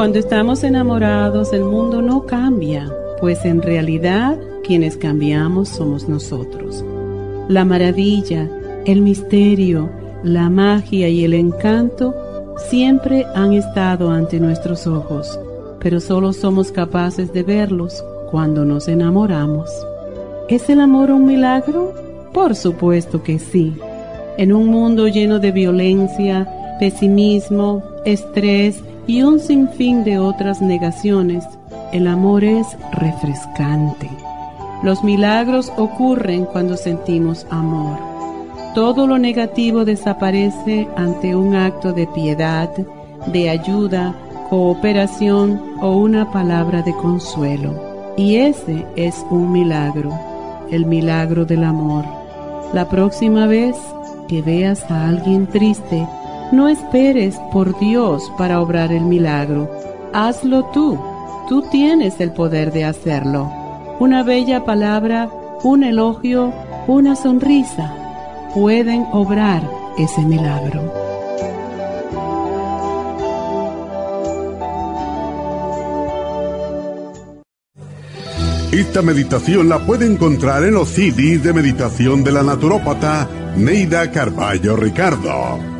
Cuando estamos enamorados, el mundo no cambia, pues en realidad quienes cambiamos somos nosotros. La maravilla, el misterio, la magia y el encanto siempre han estado ante nuestros ojos, pero solo somos capaces de verlos cuando nos enamoramos. ¿Es el amor un milagro? Por supuesto que sí. En un mundo lleno de violencia, pesimismo, estrés, y un sinfín de otras negaciones, el amor es refrescante. Los milagros ocurren cuando sentimos amor. Todo lo negativo desaparece ante un acto de piedad, de ayuda, cooperación o una palabra de consuelo. Y ese es un milagro, el milagro del amor. La próxima vez que veas a alguien triste, no esperes por Dios para obrar el milagro. Hazlo tú. Tú tienes el poder de hacerlo. Una bella palabra, un elogio, una sonrisa pueden obrar ese milagro. Esta meditación la puede encontrar en los CDs de meditación de la naturópata Neida Carballo Ricardo.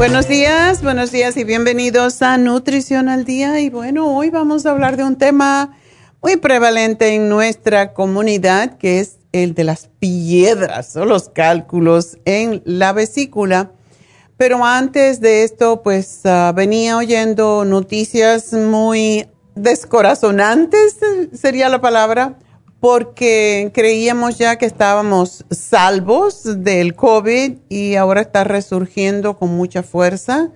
Buenos días, buenos días y bienvenidos a Nutrición al Día. Y bueno, hoy vamos a hablar de un tema muy prevalente en nuestra comunidad, que es el de las piedras o los cálculos en la vesícula. Pero antes de esto, pues ah, venía oyendo noticias muy descorazonantes, sería la palabra, porque creíamos ya que estábamos salvos del COVID y ahora está resurgiendo con mucha fuerza.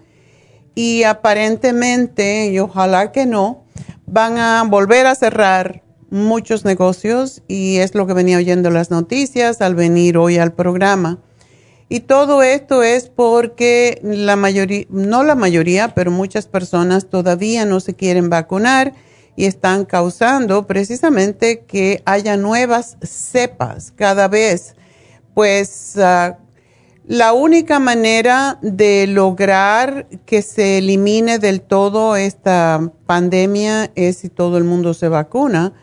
Y aparentemente, y ojalá que no, van a volver a cerrar muchos negocios y es lo que venía oyendo las noticias al venir hoy al programa. Y todo esto es porque la mayoría, no la mayoría, pero muchas personas todavía no se quieren vacunar y están causando precisamente que haya nuevas cepas cada vez. Pues ah, la única manera de lograr que se elimine del todo esta pandemia es si todo el mundo se vacuna,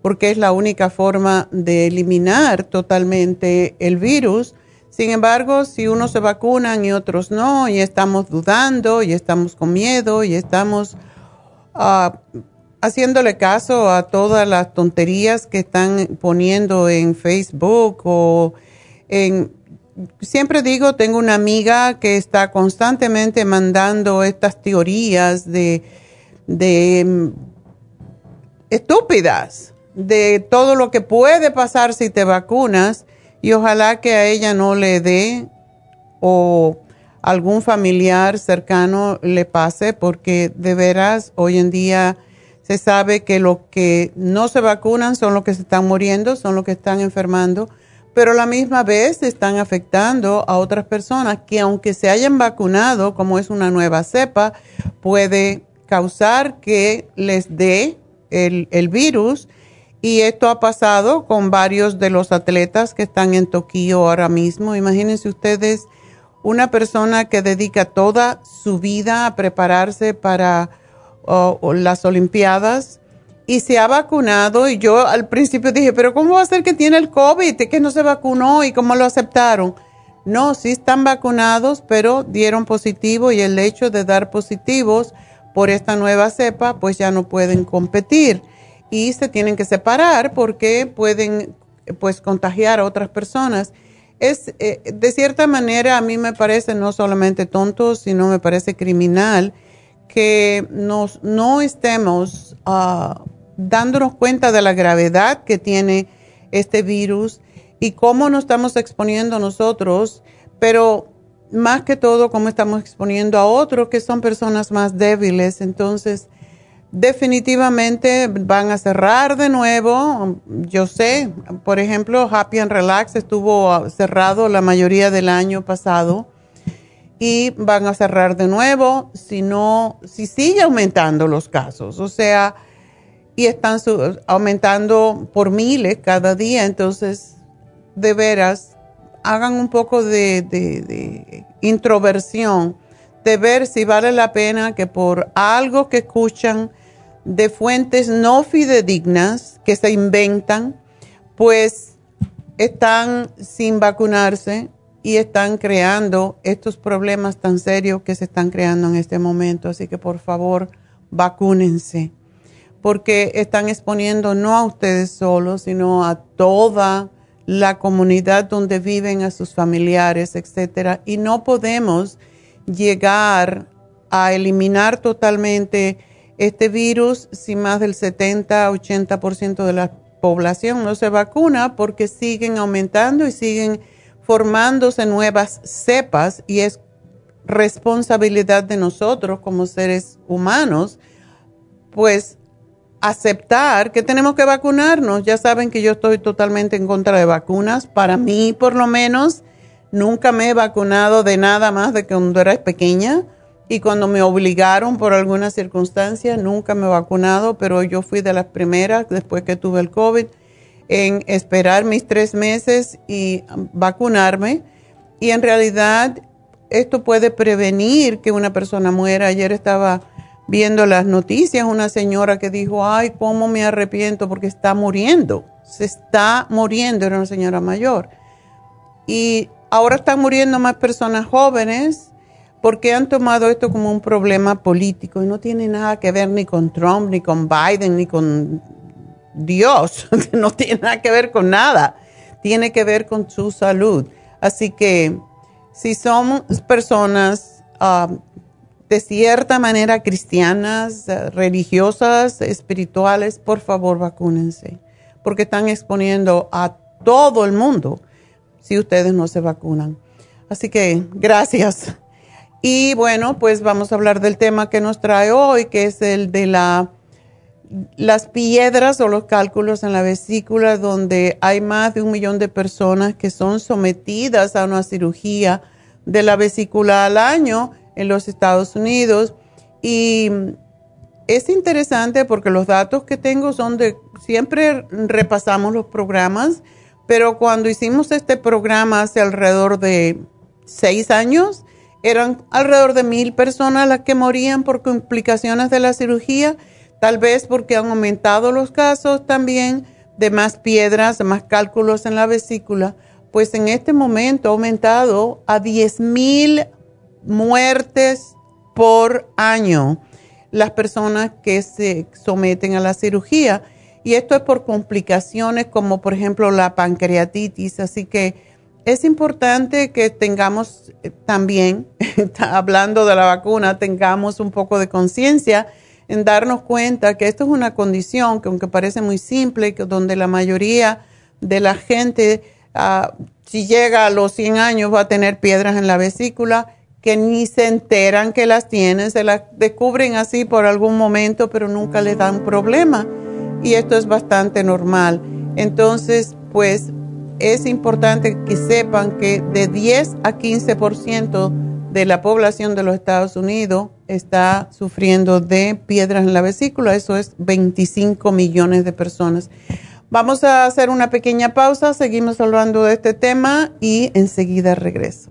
porque es la única forma de eliminar totalmente el virus. Sin embargo, si unos se vacunan y otros no, y estamos dudando, y estamos con miedo, y estamos uh, haciéndole caso a todas las tonterías que están poniendo en Facebook o en... Siempre digo, tengo una amiga que está constantemente mandando estas teorías de, de mm, estúpidas, de todo lo que puede pasar si te vacunas y ojalá que a ella no le dé o algún familiar cercano le pase porque de veras hoy en día se sabe que los que no se vacunan son los que se están muriendo, son los que están enfermando, pero a la misma vez están afectando a otras personas que aunque se hayan vacunado, como es una nueva cepa, puede causar que les dé el, el virus. Y esto ha pasado con varios de los atletas que están en Tokio ahora mismo. Imagínense ustedes una persona que dedica toda su vida a prepararse para o, las Olimpiadas y se ha vacunado y yo al principio dije, pero ¿cómo va a ser que tiene el COVID? que no se vacunó y cómo lo aceptaron? No, sí están vacunados, pero dieron positivo y el hecho de dar positivos por esta nueva cepa, pues ya no pueden competir y se tienen que separar porque pueden pues contagiar a otras personas. Es eh, de cierta manera a mí me parece no solamente tonto, sino me parece criminal que nos, no estemos ah, dándonos cuenta de la gravedad que tiene este virus y cómo nos estamos exponiendo nosotros, pero más que todo cómo estamos exponiendo a otros que son personas más débiles. Entonces, definitivamente van a cerrar de nuevo. Yo sé, por ejemplo, Happy and Relax estuvo cerrado la mayoría del año pasado y van a cerrar de nuevo si no, si sigue aumentando los casos, o sea, y están aumentando por miles cada día, entonces, de veras, hagan un poco de, de introversión, de ver si vale la pena que por algo que escuchan de fuentes no fidedignas, que se inventan, pues están sin vacunarse y están creando estos problemas tan serios que se están creando en este momento. Así que por favor, vacúnense, porque están exponiendo no a ustedes solos, sino a toda la comunidad donde viven, a sus familiares, etcétera. Y no podemos llegar a eliminar totalmente este virus si más del 70-80% de la población no se vacuna porque siguen aumentando y siguen formándose nuevas cepas y es responsabilidad de nosotros como seres humanos, pues aceptar que tenemos que vacunarnos. Ya saben que yo estoy totalmente en contra de vacunas. Para mí, por lo menos, nunca me he vacunado de nada más de que cuando era pequeña y cuando me obligaron por alguna circunstancia, nunca me he vacunado, pero yo fui de las primeras después que tuve el COVID en esperar mis tres meses y vacunarme. Y en realidad esto puede prevenir que una persona muera. Ayer estaba viendo las noticias, una señora que dijo, ay, cómo me arrepiento porque está muriendo. Se está muriendo, era una señora mayor. Y ahora están muriendo más personas jóvenes porque han tomado esto como un problema político y no tiene nada que ver ni con Trump, ni con Biden, ni con Dios, no tiene nada que ver con nada, tiene que ver con su salud. Así que si somos personas um, de cierta manera cristianas, eh, religiosas, espirituales, por favor vacúnense, porque están exponiendo a todo el mundo si ustedes no se vacunan. Así que gracias. Y bueno, pues vamos a hablar del tema que nos trae hoy, que es el de la las piedras o los cálculos en la vesícula donde hay más de un millón de personas que son sometidas a una cirugía de la vesícula al año en los Estados Unidos. Y es interesante porque los datos que tengo son de, siempre repasamos los programas, pero cuando hicimos este programa hace alrededor de seis años, eran alrededor de mil personas las que morían por complicaciones de la cirugía tal vez porque han aumentado los casos también de más piedras, de más cálculos en la vesícula, pues en este momento ha aumentado a 10 mil muertes por año las personas que se someten a la cirugía. Y esto es por complicaciones como por ejemplo la pancreatitis. Así que es importante que tengamos eh, también, hablando de la vacuna, tengamos un poco de conciencia en darnos cuenta que esto es una condición que aunque parece muy simple, que donde la mayoría de la gente, ah, si llega a los 100 años, va a tener piedras en la vesícula, que ni se enteran que las tienen, se las descubren así por algún momento, pero nunca les dan problema. Y esto es bastante normal. Entonces, pues es importante que sepan que de 10 a 15% de la población de los Estados Unidos está sufriendo de piedras en la vesícula, eso es 25 millones de personas. Vamos a hacer una pequeña pausa, seguimos hablando de este tema y enseguida regreso.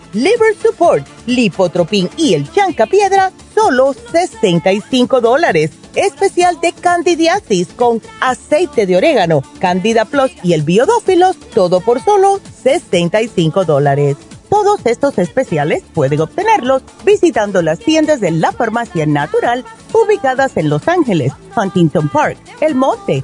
Liver Support, Lipotropin y el Chanca Piedra, solo 65 dólares especial de candidiasis con aceite de orégano, candida plus y el biodófilos, todo por solo 65 dólares. Todos estos especiales pueden obtenerlos visitando las tiendas de la farmacia natural ubicadas en Los Ángeles, Huntington Park, El Monte,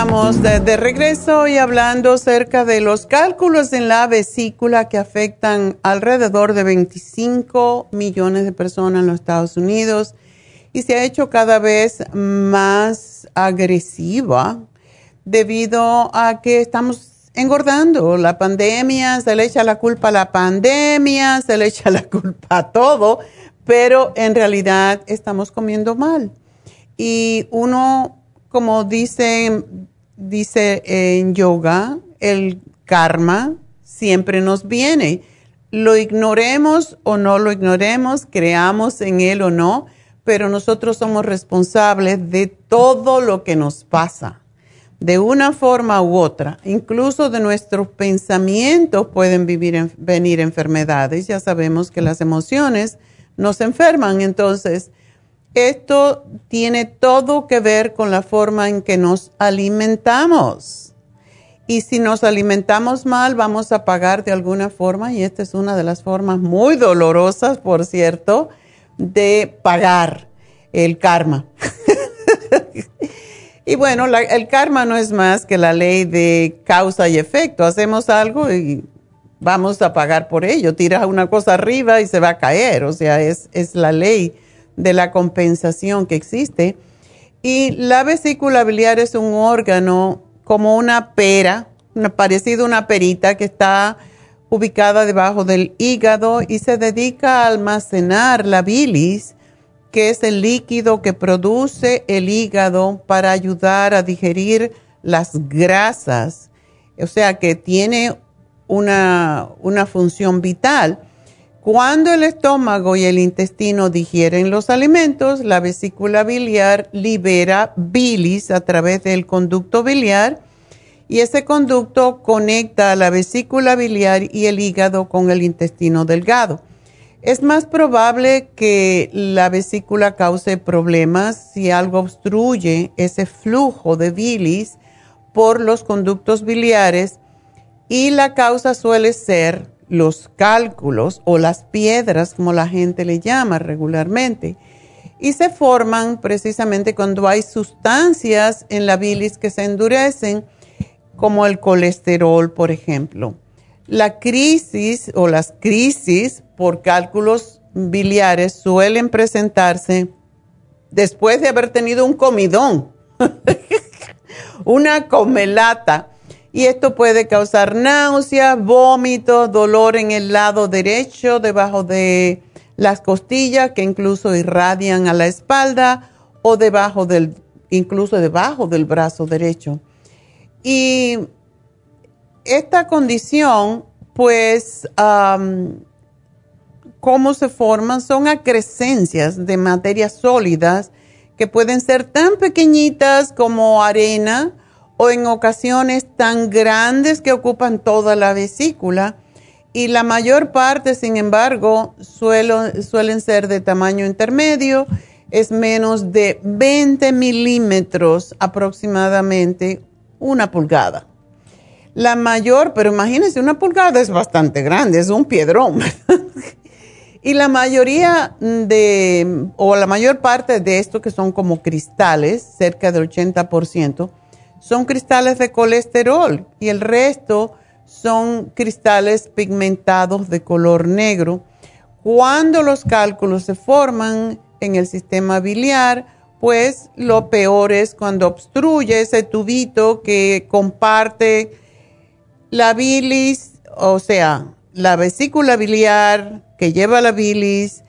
Estamos de, regreso y hablando acerca de los cálculos en la vesícula que afectan alrededor de 25 millones de personas en los Estados Unidos y se ha hecho cada vez más agresiva debido a que estamos engordando. La pandemia, se le echa la culpa a la pandemia, se le echa la culpa a todo, pero en realidad estamos comiendo mal. Y uno como dice, dice en yoga, el karma siempre nos viene. Lo ignoremos o no lo ignoremos, creamos en él o no, pero nosotros somos responsables de todo lo que nos pasa, de una forma u otra. Incluso de nuestros pensamientos pueden vivir venir enfermedades. Ya sabemos que las emociones nos enferman, entonces esto tiene todo que ver con la forma en que nos alimentamos. Y si nos alimentamos mal, vamos a pagar de alguna forma, y esta es una de las formas muy dolorosas, por cierto, de pagar el karma. y bueno, el karma no es más que la ley de causa y efecto. Hacemos algo y vamos a pagar por ello. Tiras una cosa arriba y se va a caer. O sea, es, es la ley de la compensación que existe. Y la vesícula biliar es un órgano como una pera, parecido a una perita que está ubicada debajo del hígado y se dedica a almacenar la bilis, que es el líquido que produce el hígado para ayudar a digerir las grasas. O sea que tiene una, una función vital. Cuando el estómago y el intestino digieren los alimentos, la vesícula biliar libera bilis a través del conducto biliar y ese conducto conecta a la vesícula biliar y el hígado con el intestino delgado. Es más probable que la vesícula cause problemas si algo obstruye ese flujo de bilis por los conductos biliares y la causa suele ser los cálculos o las piedras, como la gente le llama regularmente. Y se forman precisamente cuando hay sustancias en la bilis que se endurecen, como el colesterol, por ejemplo. La crisis o las crisis por cálculos biliares suelen presentarse después de haber tenido un comidón, una comelata y esto puede causar náuseas, vómitos, dolor en el lado derecho, debajo de las costillas, que incluso irradian a la espalda, o debajo del, incluso debajo del brazo derecho. Y esta condición, pues, ¿cómo se forman? Son acrescencias de materias sólidas que pueden ser tan pequeñitas como arena, o en ocasiones tan grandes que ocupan toda la vesícula y la mayor parte, sin embargo, suelen ser de tamaño intermedio, es menos de 20 milímetros aproximadamente, una pulgada. La mayor, pero imagínense, una pulgada es bastante grande, es un piedrón. y la mayoría de, o la mayor parte de esto que son como cristales, cerca del 80%, son cristales de colesterol y el resto son cristales pigmentados de color negro. Cuando los cálculos se forman en el sistema biliar, pues lo peor es cuando obstruye ese tubito que comparte la bilis, o sea, la vesícula biliar que lleva la bilis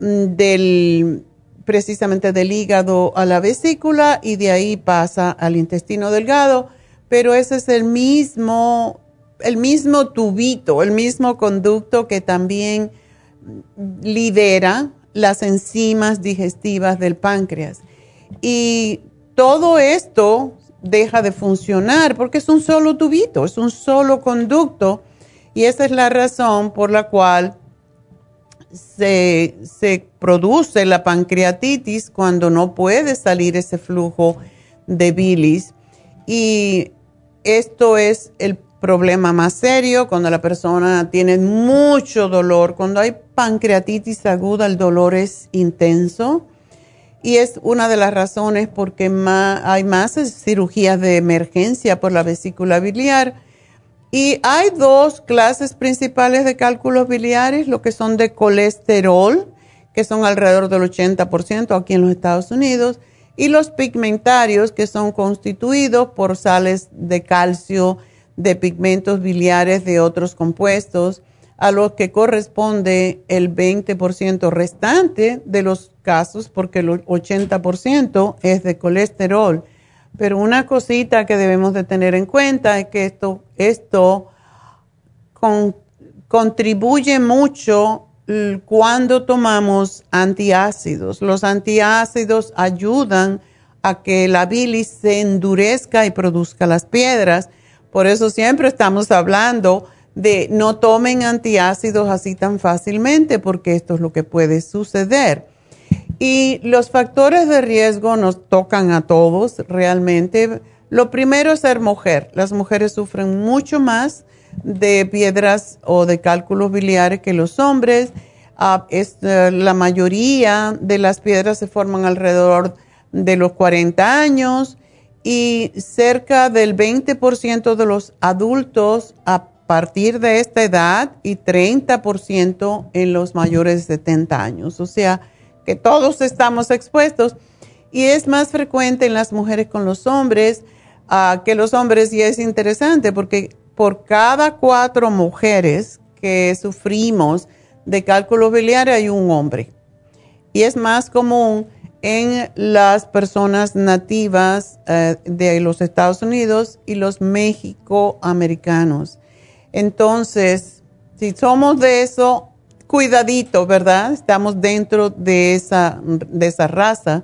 mm, del precisamente del hígado a la vesícula y de ahí pasa al intestino delgado, pero ese es el mismo, el mismo tubito, el mismo conducto que también lidera las enzimas digestivas del páncreas. Y todo esto deja de funcionar porque es un solo tubito, es un solo conducto y esa es la razón por la cual se, produce la pancreatitis cuando no puede salir ese flujo de bilis. Y esto es el problema más serio cuando la persona tiene mucho dolor. Cuando hay pancreatitis aguda, el dolor es intenso. Y es una de las razones por qué hay más cirugías de emergencia por la vesícula biliar y hay dos clases principales de cálculos biliares, lo que son de colesterol, que son alrededor del 80% aquí en los Estados Unidos, y los pigmentarios, que son constituidos por sales de calcio, de pigmentos biliares de otros compuestos, a los que corresponde el 20% restante de los casos, porque el 80% es de colesterol. Pero una cosita que debemos de tener en cuenta es que esto, esto contribuye mucho cuando tomamos antiácidos. Los antiácidos ayudan a que la bilis se endurezca y produzca las piedras. Por eso siempre estamos hablando de no tomen antiácidos así tan fácilmente porque esto es lo que puede suceder. Y los factores de riesgo nos tocan a todos realmente. Lo primero es ser mujer. Las mujeres sufren mucho más de piedras o de cálculos biliares que los hombres. Ah, eh, la mayoría de las piedras se forman alrededor de los 40 años y cerca del 20% de los adultos a partir de esta edad y 30% en los mayores de 70 años. O sea, todos estamos expuestos y es más frecuente en las mujeres con los hombres uh, que los hombres y es interesante porque por cada cuatro mujeres que sufrimos de cálculo biliar hay un hombre y es más común en las personas nativas uh, de los Estados Unidos y los mexicoamericanos. Entonces, si somos de eso, cuidadito, ¿verdad? Estamos dentro de esa, de esa raza.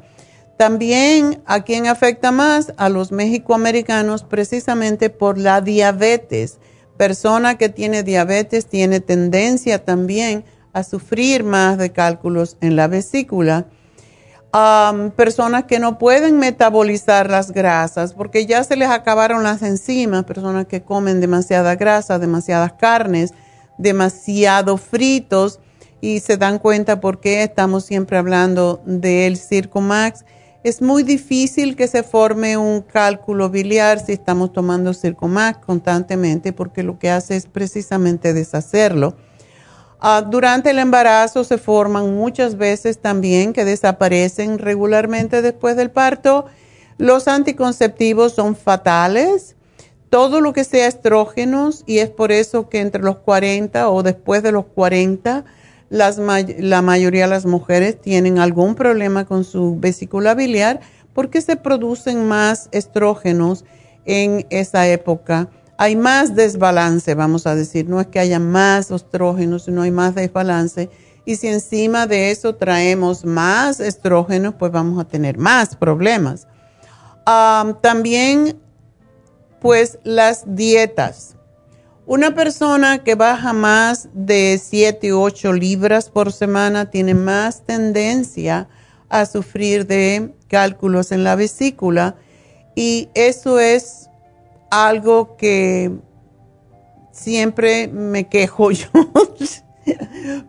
También a quien afecta más a los mexicoamericanos precisamente por la diabetes. Persona que tiene diabetes tiene tendencia también a sufrir más de cálculos en la vesícula. personas que no pueden metabolizar las grasas porque ya se les acabaron las enzimas, personas que comen demasiada grasa, demasiadas carnes, demasiado fritos y se dan cuenta por qué estamos siempre hablando del Circumax. Es muy difícil que se forme un cálculo biliar si estamos tomando Circumax constantemente porque lo que hace es precisamente deshacerlo. Ah, durante el embarazo se forman muchas veces también que desaparecen regularmente después del parto. Los anticonceptivos son fatales todo lo que sea estrógenos y es por eso que entre los 40 o después de los 40 las, la mayoría de las mujeres tienen algún problema con su vesícula biliar porque se producen más estrógenos en esa época. Hay más desbalance, vamos a decir, no es que haya más estrógenos, sino hay más desbalance. Y si encima de eso traemos más estrógenos, pues vamos a tener más problemas. también pues las dietas. Una persona que baja más de 7 u 8 libras por semana tiene más tendencia a sufrir de cálculos en la vesícula y eso es algo que siempre me quejo yo.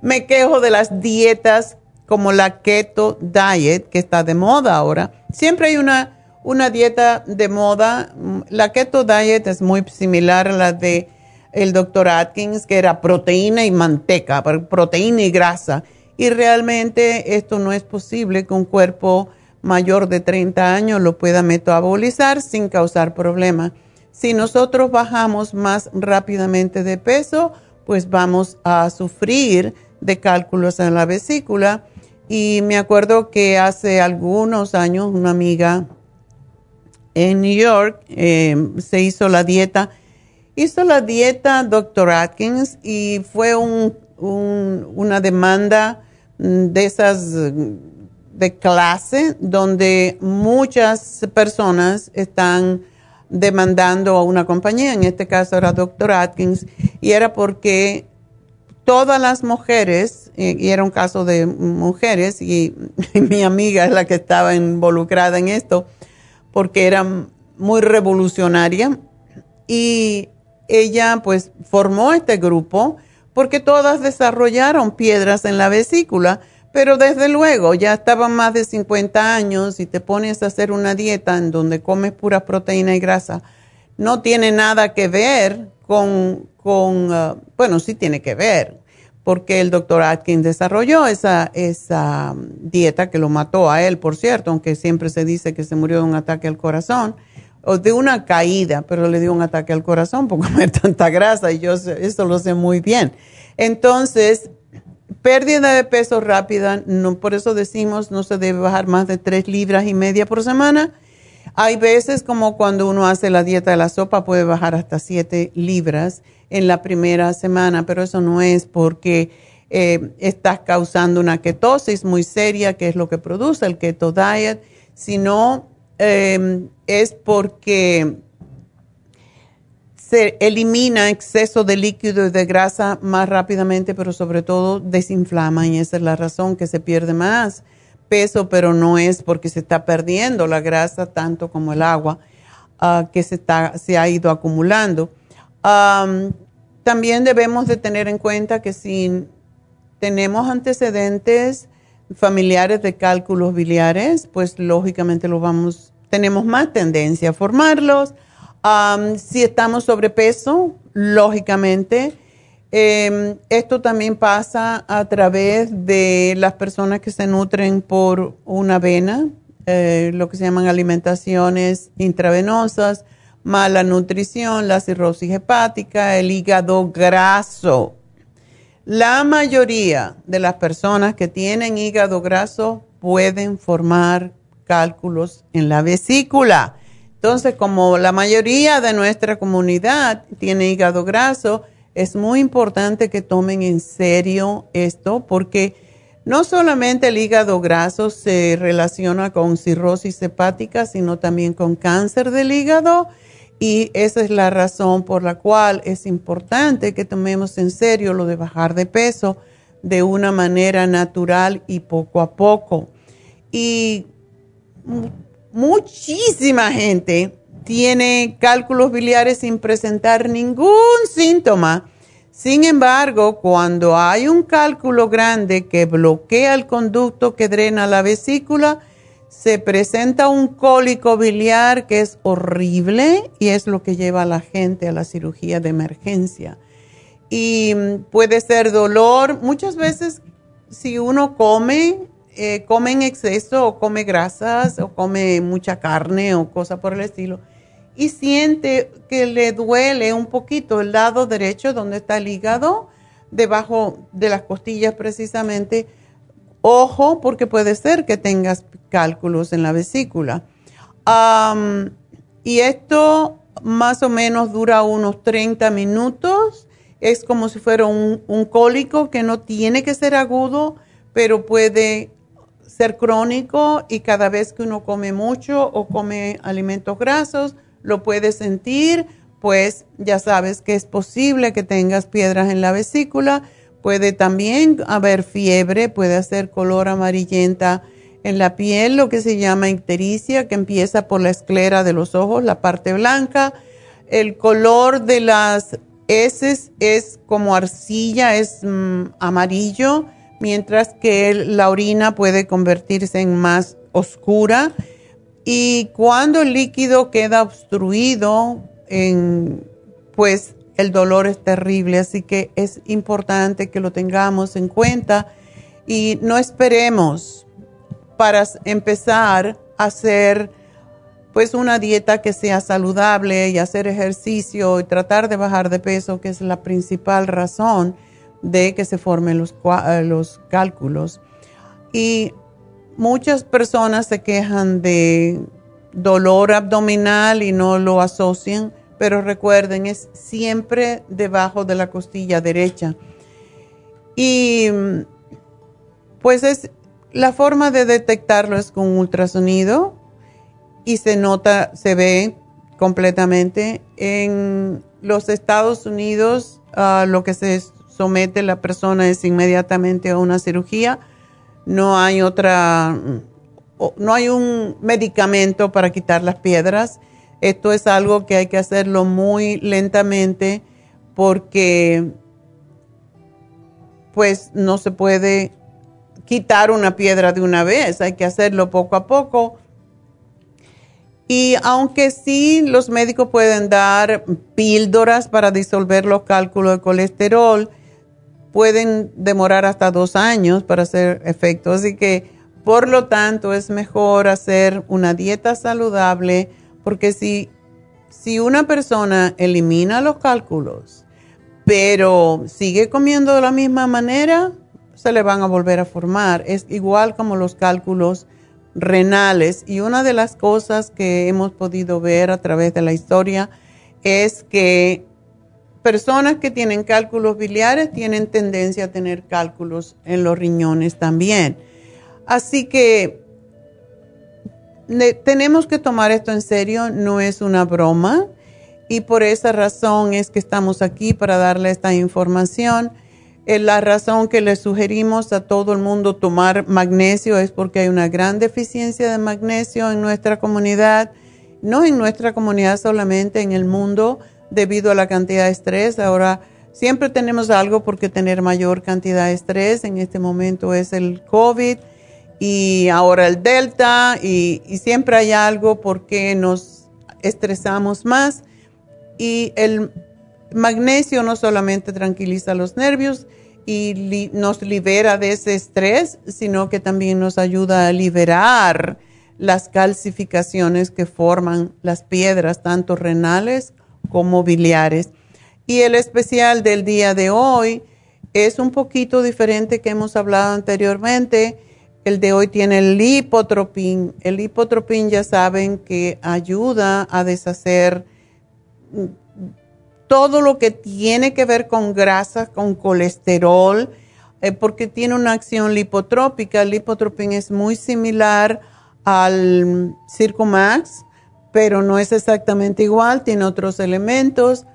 me quejo de las dietas como la keto diet que está de moda ahora. Siempre hay una una dieta de moda. La keto diet es muy similar a la de el doctor Atkins, que era proteína y manteca, proteína y grasa. Y realmente esto no es posible que un cuerpo mayor de 30 años lo pueda metabolizar sin causar problemas. Si nosotros bajamos más rápidamente de peso, pues vamos a sufrir de cálculos en la vesícula. Y me acuerdo que hace algunos años una amiga en New York, eh, se hizo la dieta. Hizo la dieta Dr. Atkins y fue una demanda de esas de clase donde muchas personas están demandando a una compañía, en este caso era Dr. Atkins, y era porque todas las mujeres, eh, y era un caso de mujeres, y mi amiga es la que estaba involucrada en esto, porque era muy revolucionaria y ella pues formó este grupo porque todas desarrollaron piedras en la vesícula, pero desde luego ya estaban más de 50 años y te pones a hacer una dieta en donde comes pura proteína y grasa, no tiene nada que ver con, con uh, bueno, sí tiene que ver, porque el doctor Atkins desarrolló esa, esa dieta que lo mató a él, por cierto, aunque siempre se dice que se murió de un ataque al corazón o de una caída, pero le dio un ataque al corazón por comer tanta grasa y yo eso lo sé muy bien. Entonces, pérdida de peso rápida, no, por eso decimos no se debe bajar más de tres libras y media por semana. Hay veces como cuando uno hace la dieta de la sopa puede bajar hasta 7 libras en la primera semana, pero eso no es porque eh, estás causando una ketosis muy seria, que es lo que produce el keto diet, sino em, es porque se elimina exceso de líquido y de grasa más rápidamente, pero sobre todo desinflama y esa es la razón que se pierde más peso, pero no es porque se está perdiendo la grasa tanto como el agua ah, que se, está, se ha ido acumulando. También debemos de tener en cuenta que si tenemos antecedentes familiares de cálculos biliares, pues lógicamente lo vamos, tenemos más tendencia a formarlos. si estamos sobrepeso, lógicamente, em, esto también pasa a través de las personas que se nutren por una vena, eh, lo que se llaman alimentaciones intravenosas, mala nutrición, la cirrosis hepática, el hígado graso la mayoría de las personas que tienen hígado graso pueden formar cálculos en la vesícula. Entonces, como la mayoría de nuestra comunidad tiene hígado graso, es muy importante que tomen en serio esto porque no solamente el hígado graso se relaciona con cirrosis hepática, sino también con cáncer del hígado y esa es la razón por la cual es importante que tomemos en serio lo de bajar de peso de una manera natural y poco a poco. Y muchísima gente tiene cálculos biliares sin presentar ningún síntoma. Sin embargo, cuando hay un cálculo grande que bloquea el conducto que drena la vesícula, se presenta un cólico biliar que es horrible y es lo que lleva a la gente a la cirugía de emergencia. Y mm, puede ser dolor. Muchas veces si uno come, eh, come en exceso o come grasas o come mucha carne o cosa por el estilo y siente que le duele un poquito el lado derecho donde está el hígado, debajo de las costillas precisamente, Ojo, porque puede ser que tengas cálculos en la vesícula. y esto más o menos dura unos 30 minutos. Es como si fuera un, un cólico que no tiene que ser agudo, pero puede ser crónico y cada vez que uno come mucho o come alimentos grasos, lo puede sentir, pues ya sabes que es posible que tengas piedras en la vesícula Puede también haber fiebre, puede hacer color amarillenta en la piel, lo que se llama ictericia, que empieza por la esclera de los ojos, la parte blanca. El color de las heces es como arcilla, es mm, amarillo, mientras que la orina puede convertirse en más oscura. Y cuando el líquido queda obstruido, en, pues el dolor es terrible, así que es importante que lo tengamos en cuenta y no esperemos para empezar a hacer pues una dieta que sea saludable y hacer ejercicio y tratar de bajar de peso, que es la principal razón de que se formen los, eh, los cálculos. Y muchas personas se quejan de dolor abdominal y no lo asocian pero recuerden, es siempre debajo de la costilla derecha. Y pues es la forma de detectarlo es con ultrasonido y se nota, se ve completamente. En los Estados Unidos lo que se somete la persona es inmediatamente a una cirugía. No hay otra, no hay un medicamento para quitar las piedras esto es algo que hay que hacerlo muy lentamente porque pues no se puede quitar una piedra de una vez, hay que hacerlo poco a poco. Y aunque sí los médicos pueden dar píldoras para disolver los cálculos de colesterol, pueden demorar hasta dos años para hacer efecto. Así que, por lo tanto, es mejor hacer una dieta saludable, porque si, si una persona elimina los cálculos, pero sigue comiendo de la misma manera, se le van a volver a formar. Es igual como los cálculos renales. Y una de las cosas que hemos podido ver a través de la historia es que personas que tienen cálculos biliares tienen tendencia a tener cálculos en los riñones también. Así que tenemos que tomar esto en serio, no es una broma y por esa razón es que estamos aquí para darle esta información. Eh, la razón que le sugerimos a todo el mundo tomar magnesio es porque hay una gran deficiencia de magnesio en nuestra comunidad, no en nuestra comunidad solamente, en el mundo, debido a la cantidad de estrés. Ahora, siempre tenemos algo por qué tener mayor cantidad de estrés. En este momento es el COVID y ahora el Delta y, siempre hay algo por qué nos estresamos más. Y el magnesio no solamente tranquiliza los nervios y nos libera de ese estrés, sino que también nos ayuda a liberar las calcificaciones que forman las piedras, tanto renales como biliares. Y el especial del día de hoy es un poquito diferente que hemos hablado anteriormente. El de hoy tiene el lipotropín. El lipotropín ya saben que ayuda a deshacer todo lo que tiene que ver con grasa, con colesterol, eh, porque tiene una acción lipotrópica. El lipotropín es muy similar al Circumax, pero no es exactamente igual, tiene otros elementos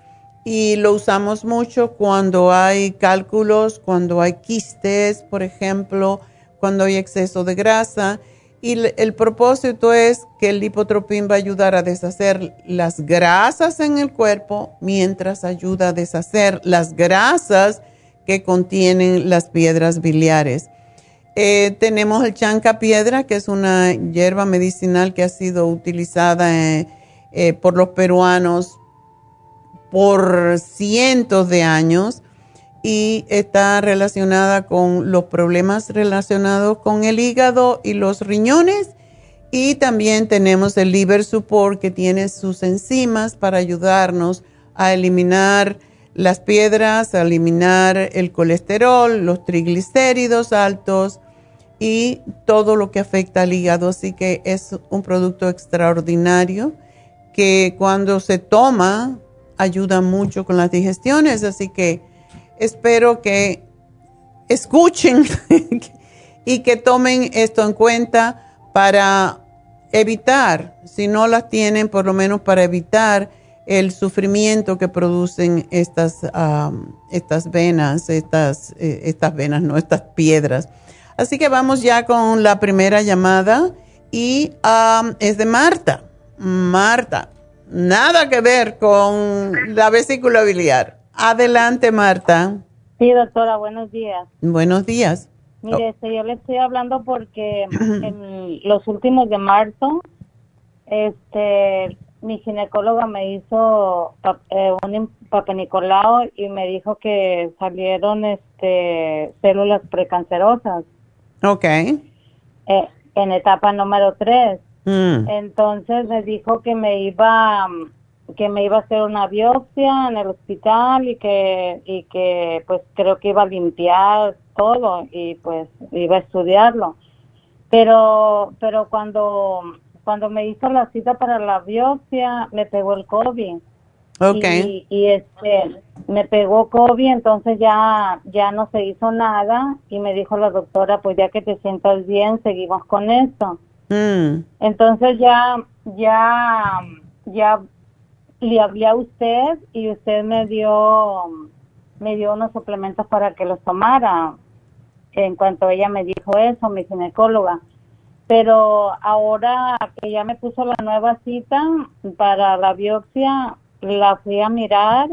y lo usamos mucho cuando hay cálculos, cuando hay quistes, por ejemplo, cuando hay exceso de grasa y el propósito es que el lipotropín va a ayudar a deshacer las grasas en el cuerpo mientras ayuda a deshacer las grasas que contienen las piedras biliares. Eh, tenemos el chanca piedra, que es una hierba medicinal que ha sido utilizada eh, eh, por los peruanos por cientos de años y está relacionada con los problemas relacionados con el hígado y los riñones. Y también tenemos el liver support que tiene sus enzimas para ayudarnos a eliminar las piedras, a eliminar el colesterol, los triglicéridos altos y todo lo que afecta al hígado. Así que es un producto extraordinario que cuando se toma ayuda mucho con las digestiones. Así que espero que escuchen y que tomen esto en cuenta para evitar, si no las tienen, por lo menos para evitar el sufrimiento que producen estas, estas venas, estas, eh, estas venas, no estas piedras. Así que vamos ya con la primera llamada y es de Marta. Marta, nada que ver con la vesícula biliar. Adelante, Marta. Sí, doctora, buenos días. Buenos días. Mire, este, yo le estoy hablando porque en los últimos de marzo, este, mi ginecóloga me hizo eh, un papenicolao y me dijo que salieron, este, células precancerosas. Ok. Eh, en etapa número 3. Mm. Entonces me dijo que me iba que me iba a hacer una biopsia en el hospital y que y que pues creo que iba a limpiar todo y pues iba a estudiarlo pero pero cuando cuando me hizo la cita para la biopsia me pegó el covid okay. y, este me pegó covid entonces ya ya no se hizo nada y me dijo la doctora pues ya que te sientas bien seguimos con esto mm. entonces ya ya ya le hablé a usted y usted me dio me dio unos suplementos para que los tomara en cuanto ella me dijo eso, mi ginecóloga. Pero ahora que ya me puso la nueva cita para la biopsia, la fui a mirar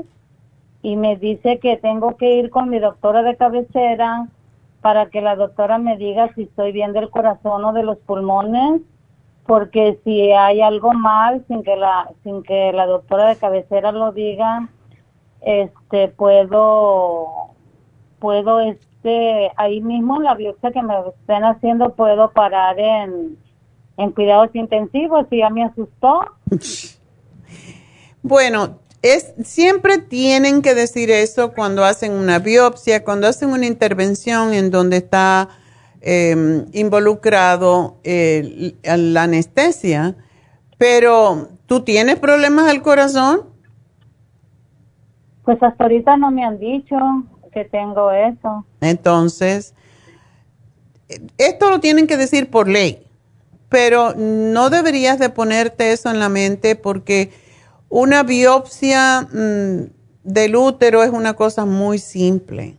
y me dice que tengo que ir con mi doctora de cabecera para que la doctora me diga si estoy bien del corazón o de los pulmones porque si hay algo mal sin que la sin que la doctora de cabecera lo diga este puedo puedo este ahí mismo la biopsia que me estén haciendo puedo parar en en cuidados intensivos y ya me asustó. Bueno es siempre tienen que decir eso cuando hacen una biopsia cuando hacen una intervención en donde está em, involucrado la anestesia, pero ¿tú tienes problemas del corazón? Pues hasta ahorita no me han dicho que tengo eso. Entonces, esto lo tienen que decir por ley, pero no deberías de ponerte eso en la mente porque una biopsia mm, del útero es una cosa muy simple.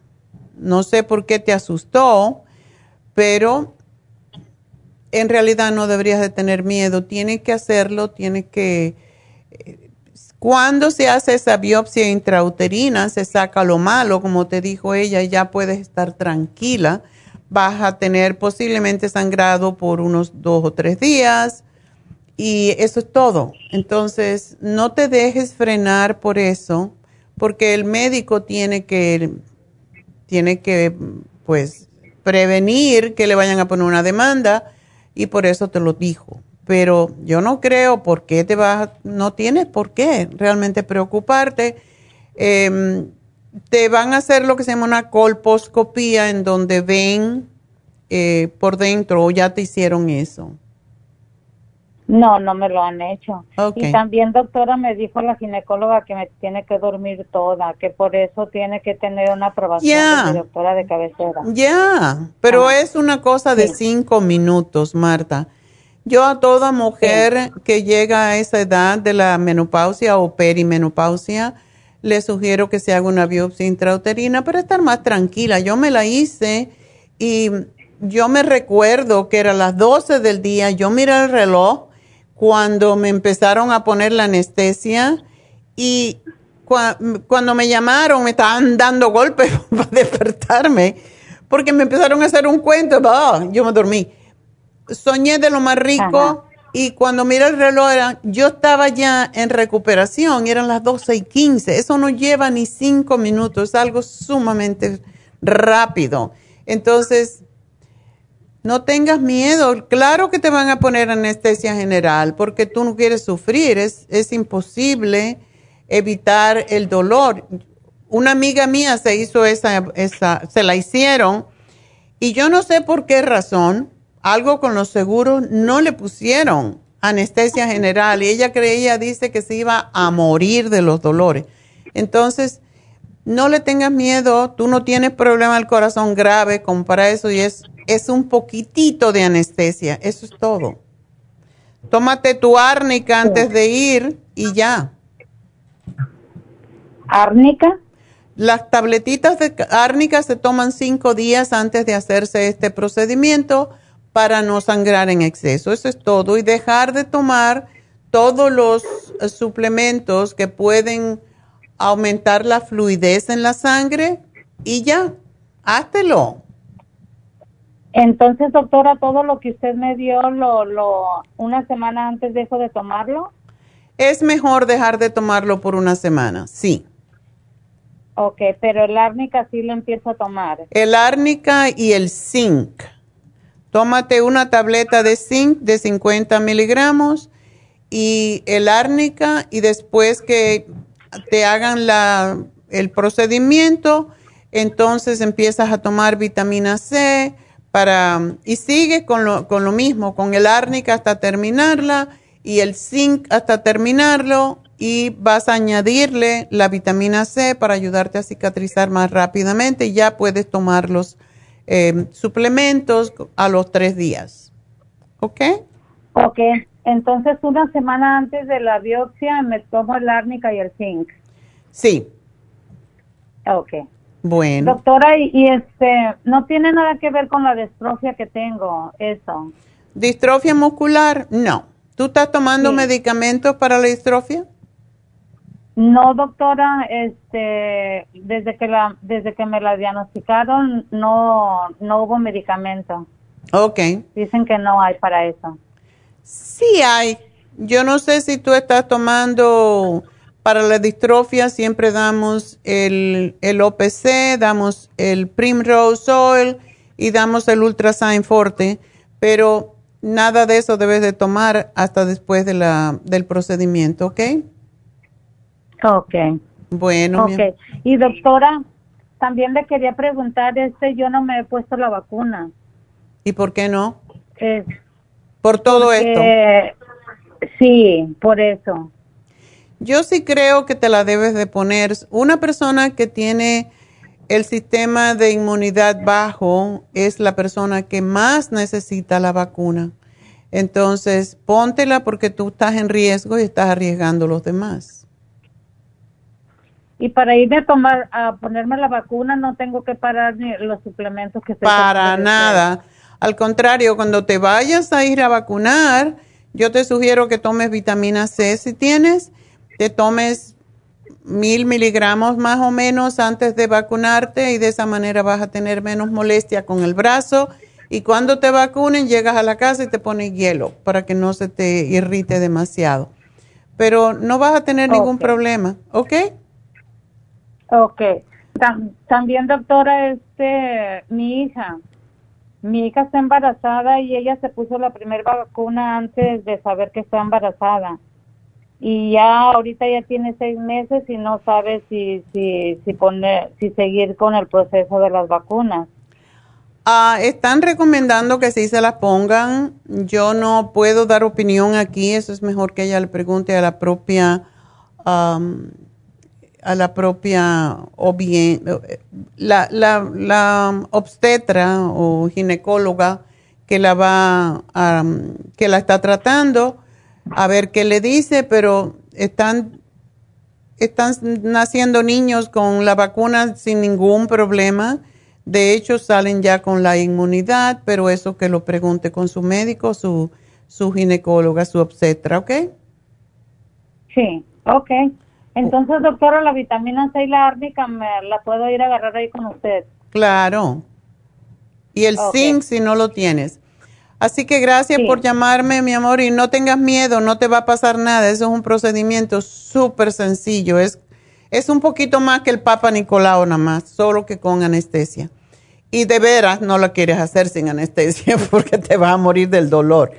No sé por qué te asustó, pero en realidad no deberías de tener miedo. Tienes que hacerlo, tienes que... Cuando se hace esa biopsia intrauterina, se saca lo malo, como te dijo ella, ya puedes estar tranquila. Vas a tener posiblemente sangrado por unos dos o tres días y eso es todo. Entonces, no te dejes frenar por eso, porque el médico tiene que, tiene que, pues, prevenir que le vayan a poner una demanda y por eso te lo dijo. Pero yo no creo por qué te vas, no tienes por qué realmente preocuparte. Em, te van a hacer lo que se llama una colposcopía en donde ven eh, por dentro o ya te hicieron eso. No, no me lo han hecho. Y también, doctora, me dijo la ginecóloga que me tiene que dormir toda, que por eso tiene que tener una aprobación de doctora de cabecera. Ya, pero es una cosa de cinco minutos, Marta. Yo a toda mujer que llega a esa edad de la menopausia o perimenopausia, le sugiero que se haga una biopsia intrauterina para estar más tranquila. Yo me la hice y yo me recuerdo que era las 12 del día, yo miré el reloj cuando me empezaron a poner la anestesia y cuando me llamaron me estaban dando golpes para despertarme porque me empezaron a hacer un cuento, yo me dormí. Soñé de lo más rico y cuando miré el reloj yo estaba ya en recuperación eran las 12 y 15. Eso no lleva ni cinco minutos, es algo sumamente rápido. Entonces, no tengas miedo. Claro que te van a poner anestesia general porque tú no quieres sufrir. Es, es imposible evitar el dolor. Una amiga mía se hizo esa, esa, se la hicieron y yo no sé por qué razón, algo con los seguros, no le pusieron anestesia general y ella creía, dice que se iba a morir de los dolores. Entonces, no le tengas miedo, tú no tienes problema del corazón grave como para eso y es es un poquitito de anestesia, eso es todo. Tómate tu árnica antes de ir y ya. ¿Árnica? Las tabletitas de árnica se toman cinco días antes de hacerse este procedimiento para no sangrar en exceso. Eso es todo. Y dejar de tomar todos los suplementos que pueden aumentar la fluidez en la sangre y ya, háztelo. Entonces, doctora, todo lo que usted me dio, lo, lo, una semana antes dejo de tomarlo. Es mejor dejar de tomarlo por una semana, sí. Ok, pero el árnica sí lo empiezo a tomar. El árnica y el zinc. Tómate una tableta de zinc de 50 miligramos y el árnica y después que te hagan la, el procedimiento, entonces empiezas a tomar vitamina C, para, y sigue con lo, con lo mismo, con el árnica hasta terminarla y el zinc hasta terminarlo y vas a añadirle la vitamina C para ayudarte a cicatrizar más rápidamente y ya puedes tomar los eh, suplementos a los tres días. ¿Ok? Ok, entonces una semana antes de la biopsia me tomo el árnica y el zinc. Sí. Ok. Bueno. Doctora, y, este, no tiene nada que ver con la distrofia que tengo, eso. ¿Distrofia muscular? No. ¿Tú estás tomando medicamentos para la distrofia? No, doctora, este, desde que la, desde que me la diagnosticaron, no, no hubo medicamento. Ok. Dicen que no hay para eso. Sí hay. Yo no sé si tú estás tomando para la distrofia siempre damos el, el OPC, damos el Primrose Oil y damos el Ultrasign Forte, pero nada de eso debes de tomar hasta después de la, del procedimiento, ¿ok? Ok. Bueno. Ok. Y doctora, también le quería preguntar, este, yo no me he puesto la vacuna. ¿Y por qué no? Por todo esto. Sí, por eso. Yo sí creo que te la debes de poner. Una persona que tiene el sistema de inmunidad bajo es la persona que más necesita la vacuna. Entonces, póntela porque tú estás en riesgo y estás arriesgando a los demás. Y para irme a tomar, a ponerme la vacuna, no tengo que parar ni los suplementos que se Para nada. Al contrario, cuando te vayas a ir a vacunar, yo te sugiero que tomes vitamina C si tienes, te tomes mil miligramos más o menos antes de vacunarte y de esa manera vas a tener menos molestia con el brazo y cuando te vacunen, llegas a la casa y te pones hielo para que no se te irrite demasiado. Pero no vas a tener ningún problema, ¿ok? Ok. También, doctora, este, mi hija, mi hija está embarazada y ella se puso la primera vacuna antes de saber que está embarazada. Y ya ahorita ya tiene seis meses y no sabe si, si, si, poner, si seguir con el proceso de las vacunas. Ah, están recomendando que sí se las pongan. Yo no puedo dar opinión aquí. Eso es mejor que ella le pregunte a la propia, a la propia, o bien, la, la, la, obstetra o ginecóloga que la va, que la está tratando, a ver qué le dice, pero están, están naciendo niños con la vacuna sin ningún problema de hecho, salen ya con la inmunidad, pero eso que lo pregunte con su médico, su, su ginecóloga, su obstetra, ¿ok? Sí, ok. Entonces, doctora, la vitamina C y la árnica me la puedo ir a agarrar ahí con usted. Claro. Y el zinc si no lo tienes. Así que gracias por llamarme, mi amor, y no tengas miedo, no te va a pasar nada. Eso es un procedimiento súper sencillo. Es, es un poquito más que el Papa Nicolau nada más, solo que con anestesia y de veras no lo quieres hacer sin anestesia porque te vas a morir del dolor.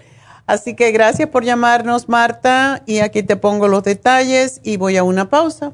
Así que gracias por llamarnos, Marta, y aquí te pongo los detalles y voy a una pausa.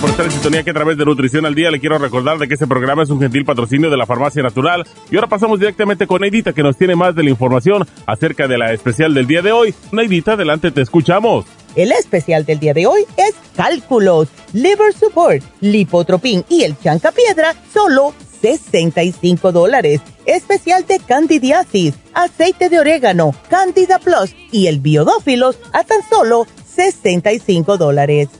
Por estar en sintonía que a través de Nutrición al Día le quiero recordar de que este programa es un gentil patrocinio de la Farmacia Natural. Y ahora pasamos directamente con Neidita que nos tiene más de la información acerca de la especial del día de hoy. Neidita, adelante, te escuchamos. El especial del día de hoy es cálculos, liver support, lipotropin y el chancapiedra, solo 65 dólares. Especial de candidiasis, aceite de orégano, candida plus y el biodófilos a tan solo 65 dólares.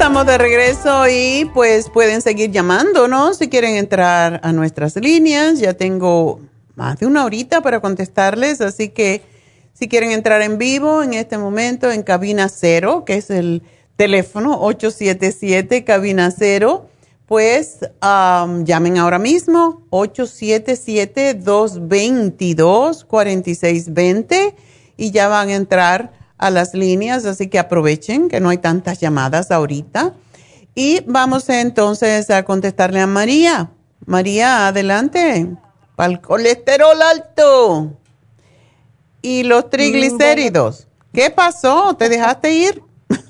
Estamos de regreso y pues pueden seguir llamándonos si quieren entrar a nuestras líneas. Ya tengo más de una horita para contestarles, así que si quieren entrar en vivo en este momento en cabina cero, que es el teléfono 877 cabina cero, pues llamen ahora mismo 877-222-4620 y ya van a entrar a las líneas, así que aprovechen que no hay tantas llamadas ahorita. Y vamos entonces a contestarle a María. María, adelante. Para el colesterol alto y los triglicéridos. ¿Qué pasó? ¿Te dejaste ir?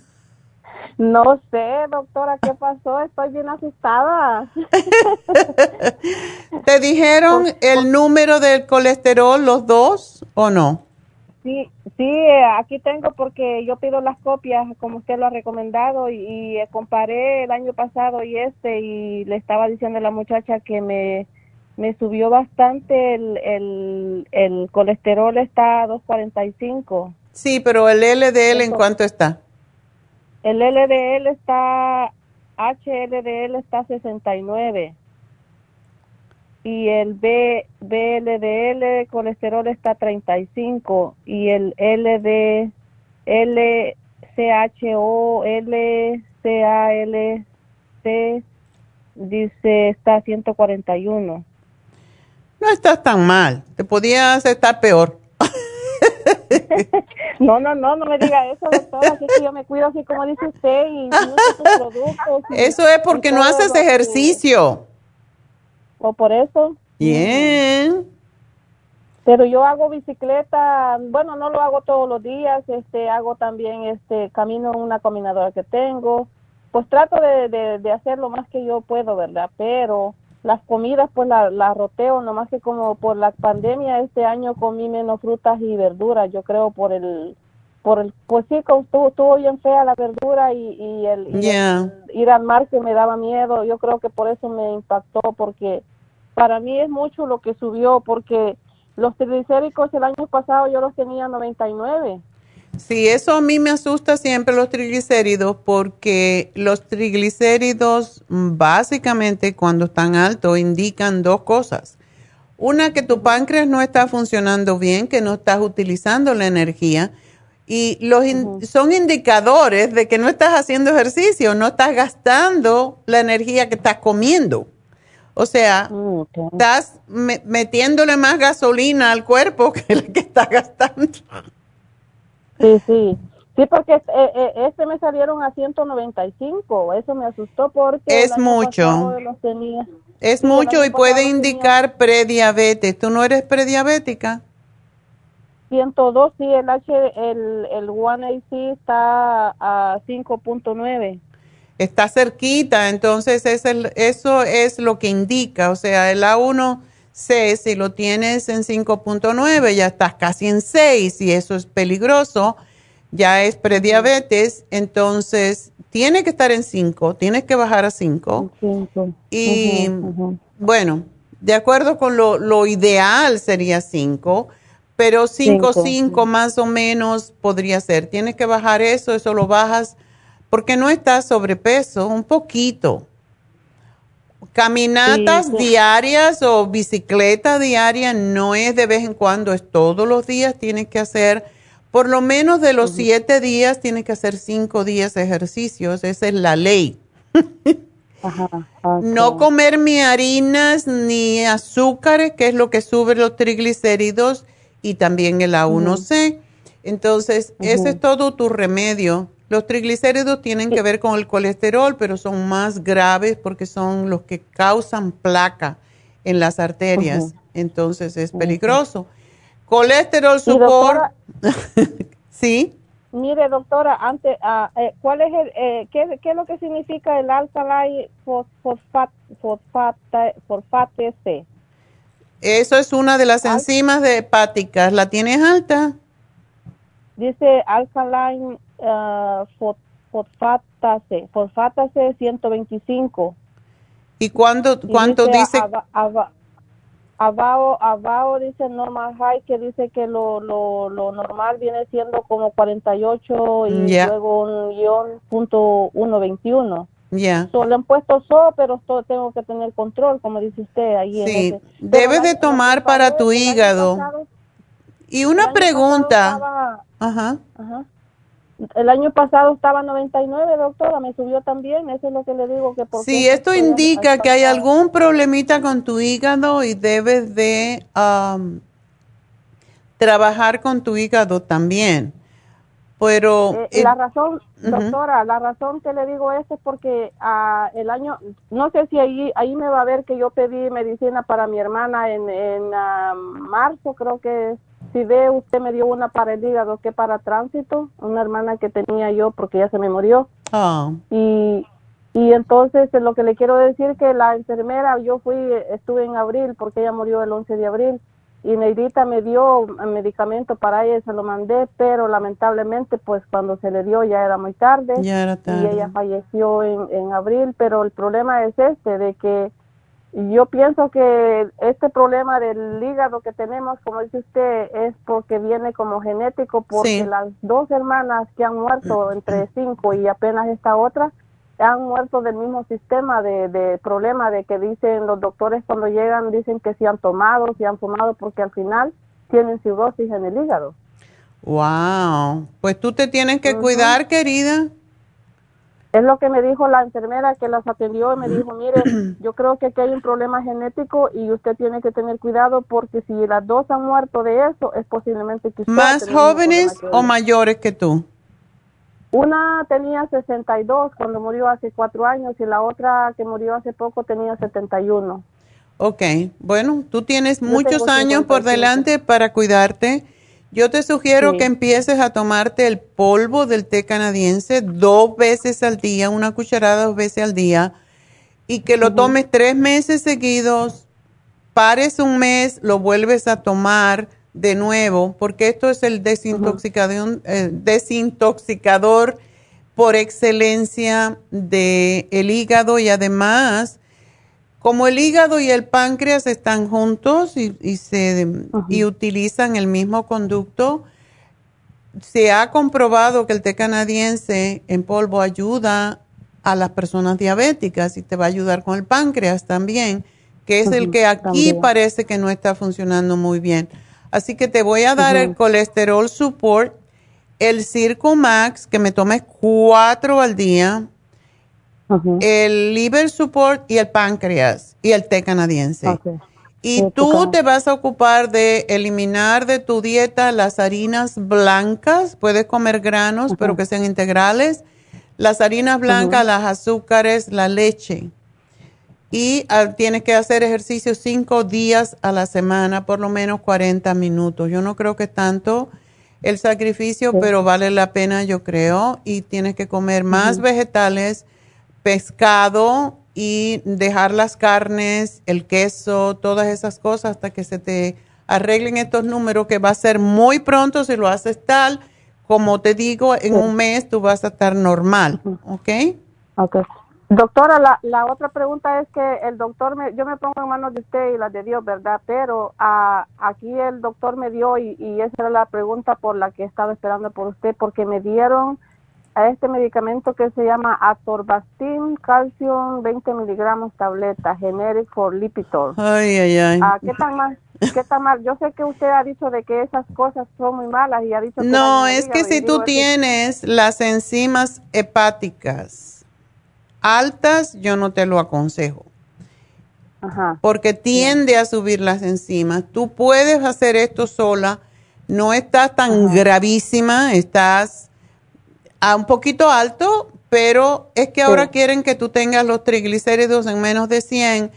No sé, doctora, ¿qué pasó? Estoy bien asustada. ¿Te dijeron el número del colesterol, los dos, o no? Sí, sí, aquí tengo porque yo pido las copias como usted lo ha recomendado y, comparé el año pasado y este y le estaba diciendo a la muchacha que me, me subió bastante el, el, el colesterol está a 245. Sí, pero el LDL en cuánto está? El LDL está, HLDL está a 69 y el B, BLDL colesterol está 35 y el LD, LCHO, LCALC dice está 141. No estás tan mal, te podías estar peor. no, no, no, no me diga eso, doctora, así que yo me cuido así como dice usted y, productos. eso es porque no haces ejercicio o por eso. Bien. Pero yo hago bicicleta, bueno, no lo hago todos los días, este, hago también, este, camino en una caminadora que tengo, pues trato de, de, hacer lo más que yo puedo, ¿verdad? Pero las comidas, pues las la roteo, nomás que como por la pandemia este año comí menos frutas y verduras, yo creo por el, por el, pues sí, estuvo, estuvo bien fea la verdura y, y, el, ir al mar que me daba miedo, yo creo que por eso me impactó, porque para mí es mucho lo que subió porque los triglicéridos el año pasado yo los tenía 99. Sí, eso a mí me asusta siempre los triglicéridos porque los triglicéridos básicamente cuando están altos indican dos cosas. Una, que tu páncreas no está funcionando bien, que no estás utilizando la energía. Y los son indicadores de que no estás haciendo ejercicio, no estás gastando la energía que estás comiendo. O sea, mm, estás metiéndole más gasolina al cuerpo que el que está gastando. Sí, sí. Sí, porque eh, eh, este me salieron a 195. Eso me asustó porque... Es mucho. Es mucho y puede indicar prediabetes. ¿Tú no eres prediabética? 102, sí, el H, el, el 1AC está a 5.9 está cerquita, entonces es el, eso es lo que indica, o sea, el A1C, si lo tienes en 5.9, ya estás casi en 6 y eso es peligroso, ya es prediabetes, entonces tiene que estar en 5, tienes que bajar a 5. Y bueno, de acuerdo con lo, lo ideal sería 5, pero 5, 5 más o menos podría ser. Tienes que bajar eso, eso lo bajas porque no estás sobrepeso, un poquito. Caminatas diarias o bicicleta diaria no es de vez en cuando, es todos los días. Tienes que hacer, por lo menos de los siete días, tienes que hacer cinco días ejercicios. Esa es la ley. No comer ni harinas ni azúcares, que es lo que sube los triglicéridos y también el A1C. Entonces, ese es todo tu remedio. Los triglicéridos tienen que ver con el colesterol, pero son más graves porque son los que causan placa en las arterias. Entonces es peligroso. Colesterol support. sí. Mire, doctora, antes, ah, eh, ¿cuál es el, eh, qué, es lo que significa el alkali fosfat, fosfate C? Eso es una de las enzimas de hepáticas. ¿La tienes alta? Dice alkaline uh, fosfatase, fosfatase 125. ¿Y cuándo, cuánto dice? Abajo, abajo dice normal high, que dice que lo, lo, lo normal viene siendo como 48 y luego un guion punto 121. Ya. le han puesto so, pero tengo que tener control, como dice usted ahí. Sí, debes de tomar para tu hígado. y una pregunta. Ajá. Ajá. El año pasado estaba 99, doctora, me subió también, eso es lo que le digo que por Sí, esto indica que hay algún problemita con tu hígado y debes de trabajar con tu hígado también. Pero eh, la razón, doctora, la razón que le digo esto es porque uh, el año, no sé si ahí ahí me va a ver que yo pedí medicina para mi hermana en, en ah, marzo, creo que si ve, usted me dio una para el hígado que para tránsito, una hermana que tenía yo porque ya se me murió. Ah. Y, y entonces lo que le quiero decir que la enfermera, yo fui, estuve en abril porque ella murió el 11 de abril y Neidita me dio medicamento para ella, se lo mandé, pero lamentablemente pues cuando se le dio ya era muy tarde. Ya era tarde. Y ella falleció en, en abril, pero el problema es este, de que yo pienso que este problema del hígado que tenemos, como dice usted, es porque viene como genético, porque las dos hermanas que han muerto entre cinco y apenas esta otra, han muerto del mismo sistema de, de problema de que dicen los doctores cuando llegan, dicen que si han tomado, si han fumado, porque al final tienen cirrosis en el hígado. Wow, pues tú te tienes que cuidar, querida. Es lo que me dijo la enfermera que las atendió y me dijo, mire, yo creo que aquí hay un problema genético y usted tiene que tener cuidado porque si las dos han muerto de eso, es posiblemente que. ¿Más jóvenes o mayores que tú? Una tenía 62 cuando murió hace cuatro años y la otra que murió hace poco tenía 71. Ok, bueno, tú tienes muchos años por delante para cuidarte. Yo te sugiero que empieces a tomarte el polvo del té canadiense dos veces al día, una cucharada dos veces al día, y que lo tomes tres meses seguidos, pares un mes, lo vuelves a tomar de nuevo, porque esto es el desintoxicador, eh, desintoxicador por excelencia del el hígado y además como el hígado y el páncreas están juntos y, se, y utilizan el mismo conducto, se ha comprobado que el té canadiense en polvo ayuda a las personas diabéticas y te va a ayudar con el páncreas también, que es el que aquí parece que no está funcionando muy bien. Así que te voy a dar el colesterol support, el Circo Max, que me tomes cuatro al día, el liver support y el páncreas y el té canadiense. Y tú te vas a ocupar de eliminar de tu dieta las harinas blancas, puedes comer granos, pero que sean integrales, las harinas blancas, las azúcares, la leche. Y ah, tienes que hacer ejercicio cinco días a la semana, por lo menos 40 minutos. Yo no creo que tanto el sacrificio, pero vale la pena, yo creo. Y tienes que comer más vegetales pescado y dejar las carnes, el queso, todas esas cosas hasta que se te arreglen estos números, que va a ser muy pronto si lo haces tal. Como te digo, en un mes tú vas a estar normal, ¿ok? Ok. Doctora, la, la otra pregunta es que el doctor, me, yo me pongo en manos de usted y las de Dios, ¿verdad? Pero ah, aquí el doctor me dio, y, y esa era la pregunta por la que estaba esperando por usted, porque me dieron a este medicamento que se llama Atorbastin Calcium 20 miligramos tableta, generic for Lipitor. Ay, ay, ay. Ah, ¿Qué tan mal? ¿Qué tan mal? Yo sé que usted ha dicho de que esas cosas son muy malas y ha dicho que... No, es que si tú tienes las enzimas hepáticas altas, yo no te lo aconsejo. Ajá. Porque tiende a subir las enzimas. Tú puedes hacer esto sola, no estás tan gravísima, estás a un poquito alto, pero es que ahora quieren que tú tengas los triglicéridos en menos de 100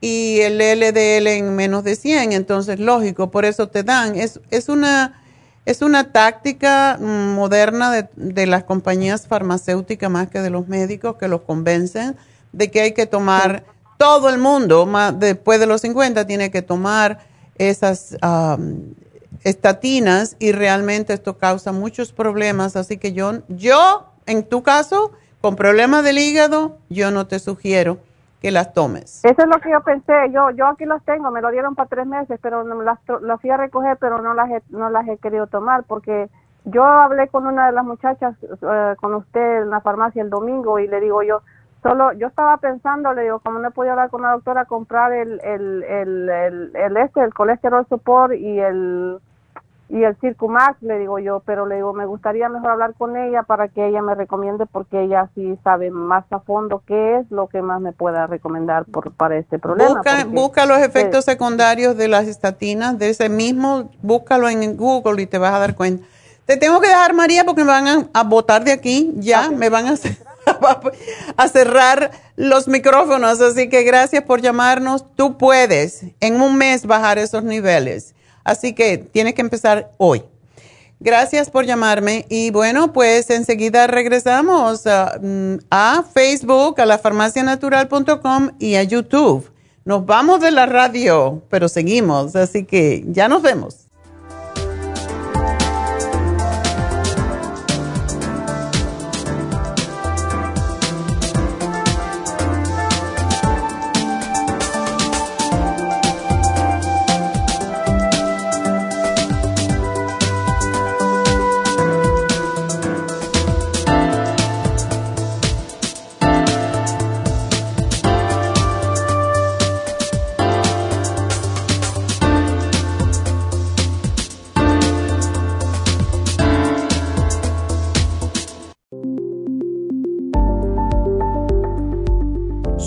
y el LDL en menos de 100, entonces lógico, por eso te dan. Es, es, una, es una táctica moderna de, de, las compañías farmacéuticas más que de los médicos que los convencen de que hay que tomar, todo el mundo más, después de los 50 tiene que tomar esas estatinas y realmente esto causa muchos problemas, así que yo, yo, en tu caso, con problemas del hígado, yo no te sugiero que las tomes. Eso es lo que yo pensé. Yo yo aquí las tengo, me lo dieron para tres meses, pero las, las fui a recoger, pero no las he, no las he querido tomar porque yo hablé con una de las muchachas, eh, con usted en la farmacia el domingo y le digo yo, solo yo estaba pensando, le digo, como no he podido hablar con la doctora, comprar el, el, el, el, el este, el colesterol support y el y el Circumax, le digo yo, pero le digo, me gustaría mejor hablar con ella para que ella me recomiende porque ella sí sabe más a fondo qué es lo que más me pueda recomendar por, para este problema. Busca, los efectos secundarios de las estatinas, de ese mismo, búscalo en Google y te vas a dar cuenta. Te tengo que dejar, María, porque me van a, a botar de aquí, ya, me van a, a cerrar los micrófonos, así que gracias por llamarnos. Tú puedes en un mes bajar esos niveles Así que tienes que empezar hoy. Gracias por llamarme y bueno, pues enseguida regresamos mm, a, Facebook, a la farmacianatural.com y a YouTube. Nos vamos de la radio, pero seguimos, así que ya nos vemos.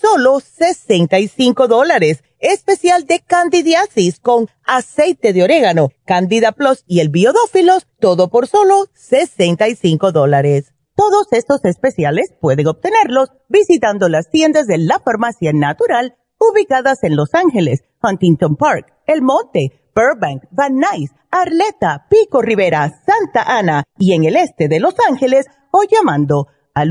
solo 65 dólares. Especial de candidiasis con aceite de orégano, Candida Plus y el biodófilos, todo por solo 65 dólares. Todos estos especiales pueden obtenerlos visitando las tiendas de la farmacia natural ubicadas en Los Ángeles, Huntington Park, El Monte, Burbank, Van Nuys, Arleta, Pico Rivera, Santa Ana y en el este de Los Ángeles o llamando al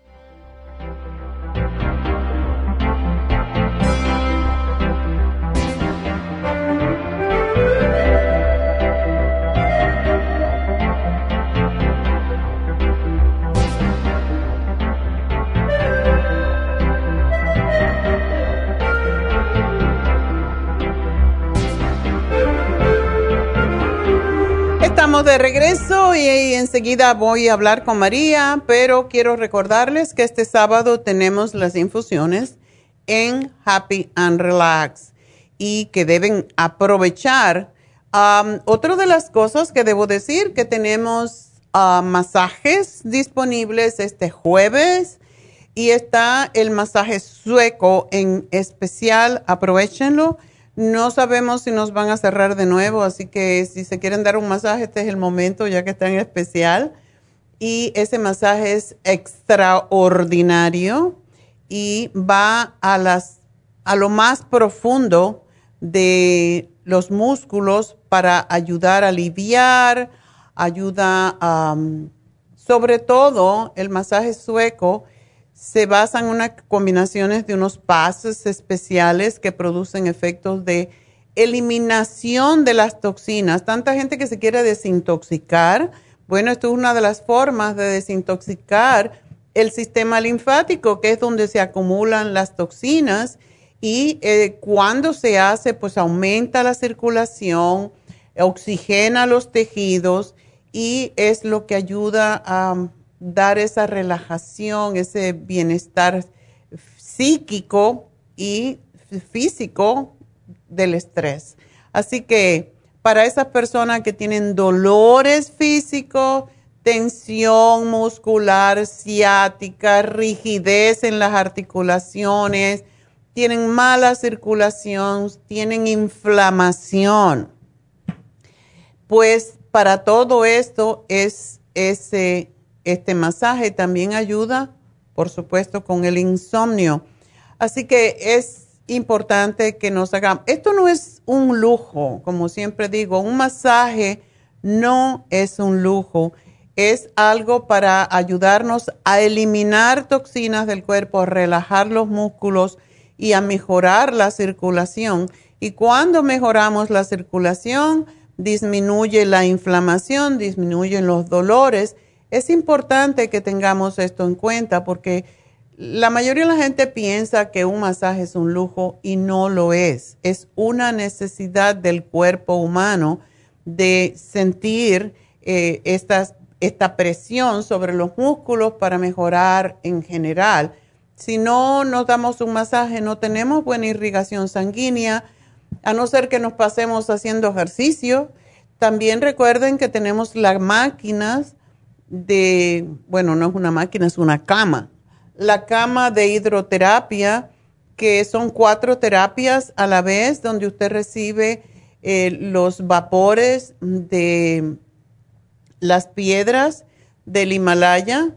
Estamos de regreso y, enseguida voy a hablar con María, pero quiero recordarles que este sábado tenemos las infusiones en Happy and Relax y que deben aprovechar. otra de las cosas que debo decir que tenemos ah, masajes disponibles este jueves y está el masaje sueco en especial, aprovechenlo no sabemos si nos van a cerrar de nuevo, así que si se quieren dar un masaje, este es el momento ya que está en especial. Y ese masaje es extraordinario y va a, las, a lo más profundo de los músculos para ayudar a aliviar, ayuda a, sobre todo el masaje sueco se basan en unas combinaciones de unos pasos especiales que producen efectos de eliminación de las toxinas. Tanta gente que se quiere desintoxicar. Bueno, esto es una de las formas de desintoxicar el sistema linfático, que es donde se acumulan las toxinas. Y eh, cuando se hace, pues aumenta la circulación, oxigena los tejidos y es lo que ayuda a dar esa relajación, ese bienestar psíquico y físico del estrés. Así que para esas personas que tienen dolores físicos, tensión muscular, ciática, rigidez en las articulaciones, tienen mala circulación, tienen inflamación, pues para todo esto es ese este masaje también ayuda, por supuesto, con el insomnio. Así que es importante que nos hagamos. Esto no es un lujo, como siempre digo, un masaje no es un lujo, es algo para ayudarnos a eliminar toxinas del cuerpo, a relajar los músculos y a mejorar la circulación. Y cuando mejoramos la circulación, disminuye la inflamación, disminuyen los dolores es importante que tengamos esto en cuenta porque la mayoría de la gente piensa que un masaje es un lujo y no lo es. Es una necesidad del cuerpo humano de sentir eh, esta presión sobre los músculos para mejorar en general. Si no nos damos un masaje, no tenemos buena irrigación sanguínea, a no ser que nos pasemos haciendo ejercicio. También recuerden que tenemos las máquinas de, bueno, no es una máquina, es una cama. La cama de hidroterapia, que son cuatro terapias a la vez, donde usted recibe eh, los vapores de las piedras del Himalaya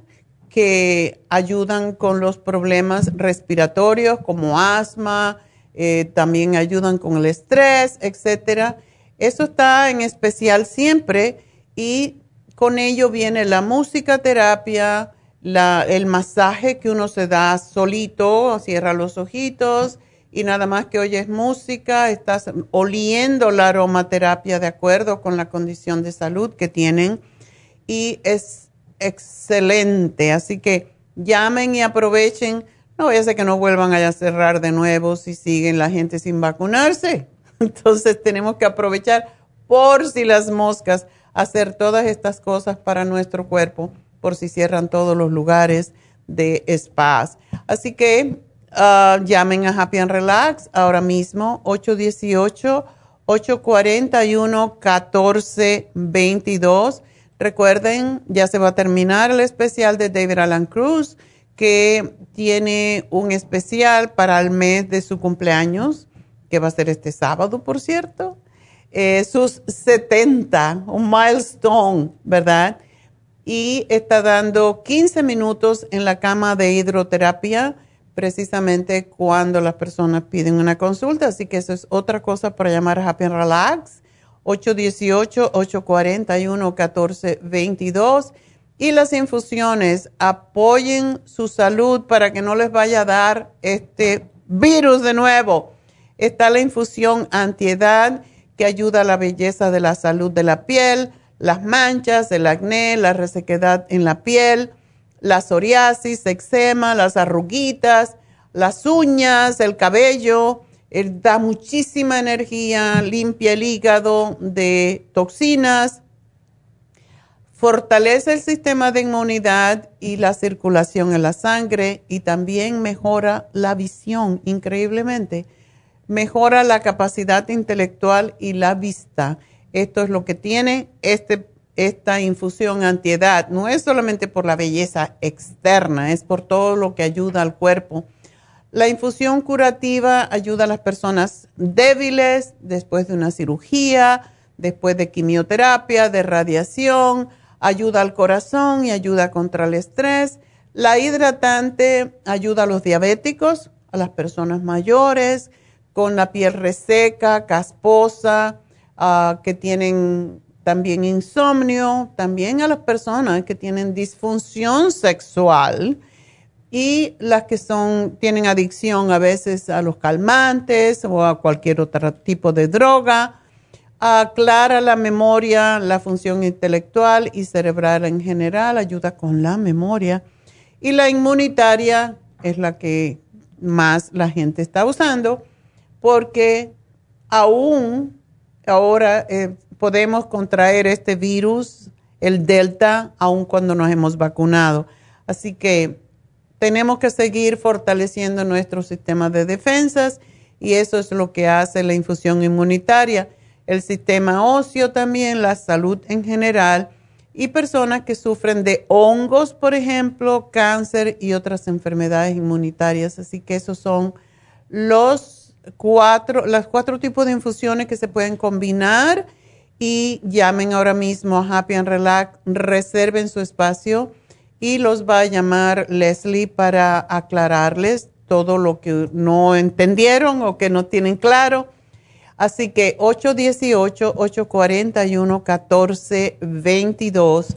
que ayudan con los problemas respiratorios como asma, eh, también ayudan con el estrés, etcétera. Eso está en especial siempre y con ello viene la música terapia, el masaje que uno se da solito, cierra los ojitos y nada más que oyes música, estás oliendo la aromaterapia de acuerdo con la condición de salud que tienen y es excelente. Así que llamen y aprovechen. No voy a ser que no vuelvan a cerrar de nuevo si siguen la gente sin vacunarse. Entonces tenemos que aprovechar por si las moscas hacer todas estas cosas para nuestro cuerpo por si cierran todos los lugares de spas. Así que ah, llamen a Happy and Relax ahora mismo, 818-841-1422. Recuerden, ya se va a terminar el especial de David Alan Cruz, que tiene un especial para el mes de su cumpleaños, que va a ser este sábado, por cierto. Eh, sus 70, un milestone, ¿verdad? Y está dando 15 minutos en la cama de hidroterapia precisamente cuando las personas piden una consulta. Así que eso es otra cosa para llamar a Happy and Relax. 818-841-1422. Y las infusiones apoyen su salud para que no les vaya a dar este virus de nuevo. Está la infusión antiedad que ayuda a la belleza de la salud de la piel, las manchas, el acné, la resequedad en la piel, la psoriasis, eczema, las arruguitas, las uñas, el cabello, da muchísima energía, limpia el hígado de toxinas fortalece el sistema de inmunidad y la circulación en la sangre y también mejora la visión increíblemente. Mejora la capacidad intelectual y la vista. Esto es lo que tiene este, esta infusión antiedad. No es solamente por la belleza externa, es por todo lo que ayuda al cuerpo. La infusión curativa ayuda a las personas débiles después de una cirugía, después de quimioterapia, de radiación, ayuda al corazón y ayuda contra el estrés. La hidratante ayuda a los diabéticos, a las personas mayores, con la piel reseca, casposa, ah, que tienen también insomnio, también a las personas que tienen disfunción sexual y las que son, tienen adicción a veces a los calmantes o a cualquier otro tipo de droga aclara la memoria, la función intelectual y cerebral en general, ayuda con la memoria. Y la inmunitaria es la que más la gente está usando porque aún ahora eh, podemos contraer este virus, el delta, aún cuando nos hemos vacunado. Así que tenemos que seguir fortaleciendo nuestro sistema de defensas y eso es lo que hace la infusión inmunitaria el sistema óseo también, la salud en general y personas que sufren de hongos, por ejemplo, cáncer y otras enfermedades inmunitarias. Así que esos son los cuatro, los cuatro tipos de infusiones que se pueden combinar y llamen ahora mismo a Happy and Relax, reserven su espacio y los va a llamar Leslie para aclararles todo lo que no entendieron o que no tienen claro Así que 818-841-1422.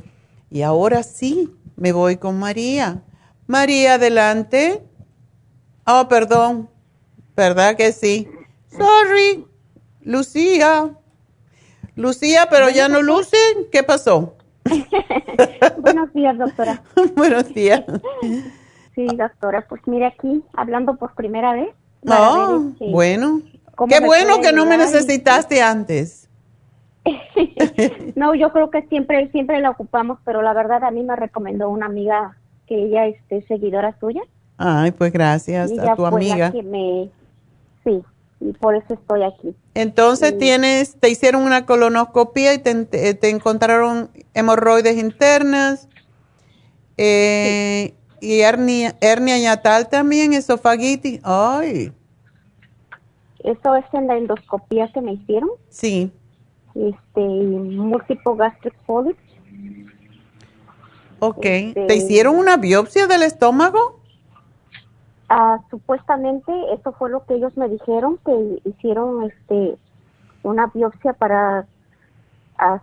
Y ahora sí, me voy con María. María, adelante. Oh, perdón. ¿Verdad que sí? Sorry. Lucía. Lucía, pero ya no luce. ¿Qué pasó? Buenos días, doctora. Buenos días. Sí, doctora, pues mire aquí, hablando por primera vez. Oh, bueno. Qué bueno que no me necesitaste antes. no, yo creo que siempre siempre la ocupamos, pero la verdad a mí me recomendó una amiga que ella es seguidora suya. Ay, pues gracias a tu amiga. Sí, y por eso estoy aquí. Entonces tienes, te hicieron una colonoscopia y te, encontraron hemorroides internas eh, y hernia, hernia yatal también, esofagitis. Ay. Eso es en la endoscopía que me hicieron. Sí. Este, múltiple gastric polyps. Ok. Este, ¿Te hicieron una biopsia del estómago? Ah, supuestamente eso fue lo que ellos me dijeron, que hicieron este una biopsia para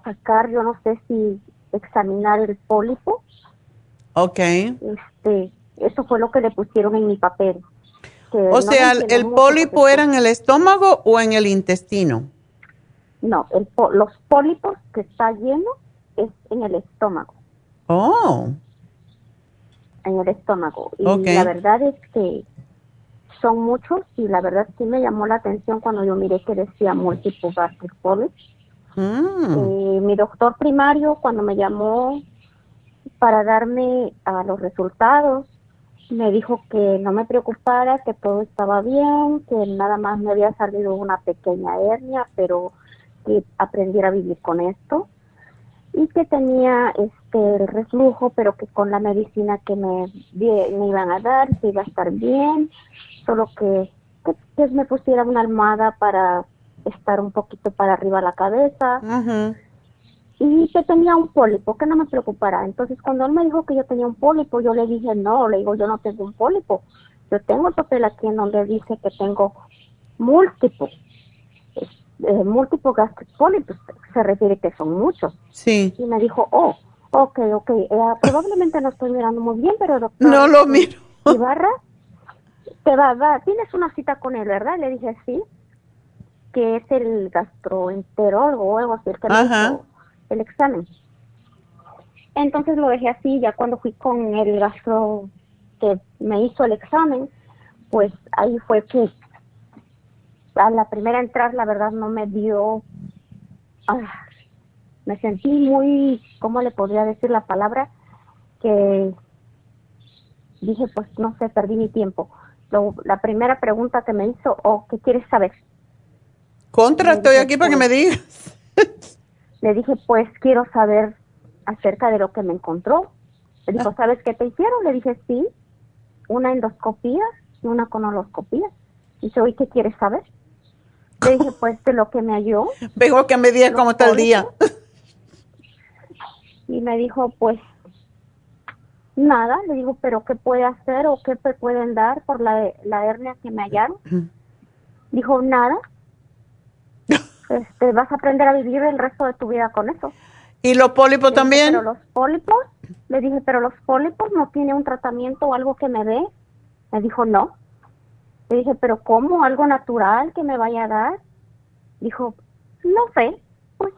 sacar, yo no sé si examinar el pólipo. Ok. Este, eso fue lo que le pusieron en mi papel o sea, ¿el pólipo era en el estómago o en el intestino? No, el los pólipos que está lleno es en el estómago. Oh. En el estómago. Y la verdad es que son muchos y la verdad sí me llamó la atención cuando yo miré que decía múltiple gastric polyps. Mm. Eh, mi doctor primario cuando me llamó para darme a los resultados me dijo que no me preocupara, que todo estaba bien, que nada más me había salido una pequeña hernia, pero que aprendiera a vivir con esto y que tenía este el reflujo, pero que con la medicina que me, me iban a dar se iba a estar bien, solo que, que, me pusiera una almohada para estar un poquito para arriba la cabeza y que tenía un pólipo, que no me preocupara. Entonces, cuando él me dijo que yo tenía un pólipo, yo le dije, no, le digo, yo no tengo un pólipo. Yo tengo el papel aquí en donde dice que tengo múltiples, eh, múltiples gastric pólipos. Se refiere que son muchos. Sí. Y me dijo, oh, ok, ok, eh, probablemente no estoy mirando muy bien, pero doctor. No lo miro. Ibarra, te va, va, tienes una cita con él, ¿verdad? Le dije, sí, que es el gastroenterólogo o algo así, el que Ajá el examen. Entonces lo dejé así, ya cuando fui con el gastro que me hizo el examen, pues ahí fue que a la primera entrar la verdad no me dio, ah, me sentí muy, ¿cómo le podría decir la palabra? Que dije, pues no sé, perdí mi tiempo. la primera pregunta que me hizo, o oh, ¿qué quieres saber? Contra, estoy aquí para que me pues, digas. le dije, pues quiero saber acerca de lo que me encontró. Le dijo, ah. ¿sabes qué te hicieron? Le dije, sí, una endoscopía y una conoloscopía. Dice, ¿y qué quieres saber? Le dije, pues de lo que me halló. Vengo que me diga cómo está el día. Y me dijo, pues nada. Le digo, ¿pero qué puede hacer o qué me pueden dar por la, la hernia que me hallaron? Dijo, nada. Este, vas a aprender a vivir el resto de tu vida con eso. ¿Y los pólipos también? pero los pólipos, le dije, pero los pólipos no tiene un tratamiento o algo que me dé. Me dijo, no. Le dije, pero ¿cómo? ¿Algo natural que me vaya a dar? Dijo, no sé. Pues,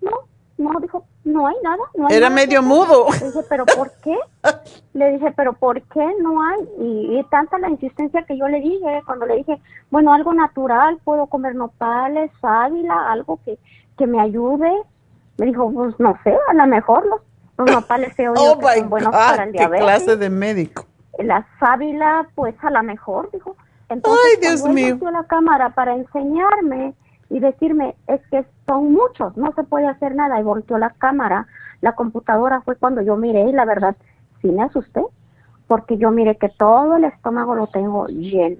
no, no, dijo, no hay nada. No Era medio mudo. Le dije, pero ¿por qué? le dije, pero ¿por qué no hay? Y, y, tanta la insistencia que yo le dije, cuando le dije, bueno, algo natural, puedo comer nopales, sábila, algo que, que me ayude. Me dijo, pues no sé, a lo mejor los, los nopales se oyen oh son buenos para el diabetes. ¿Qué clase de médico? La sábila, pues a lo mejor, dijo. Entonces, Ay, Dios mío. la cámara para enseñarme y decirme, es que son muchos, no se puede hacer nada. Y volteó la cámara, la computadora fue cuando yo miré y la verdad, sí me asusté, porque yo miré que todo el estómago lo tengo lleno.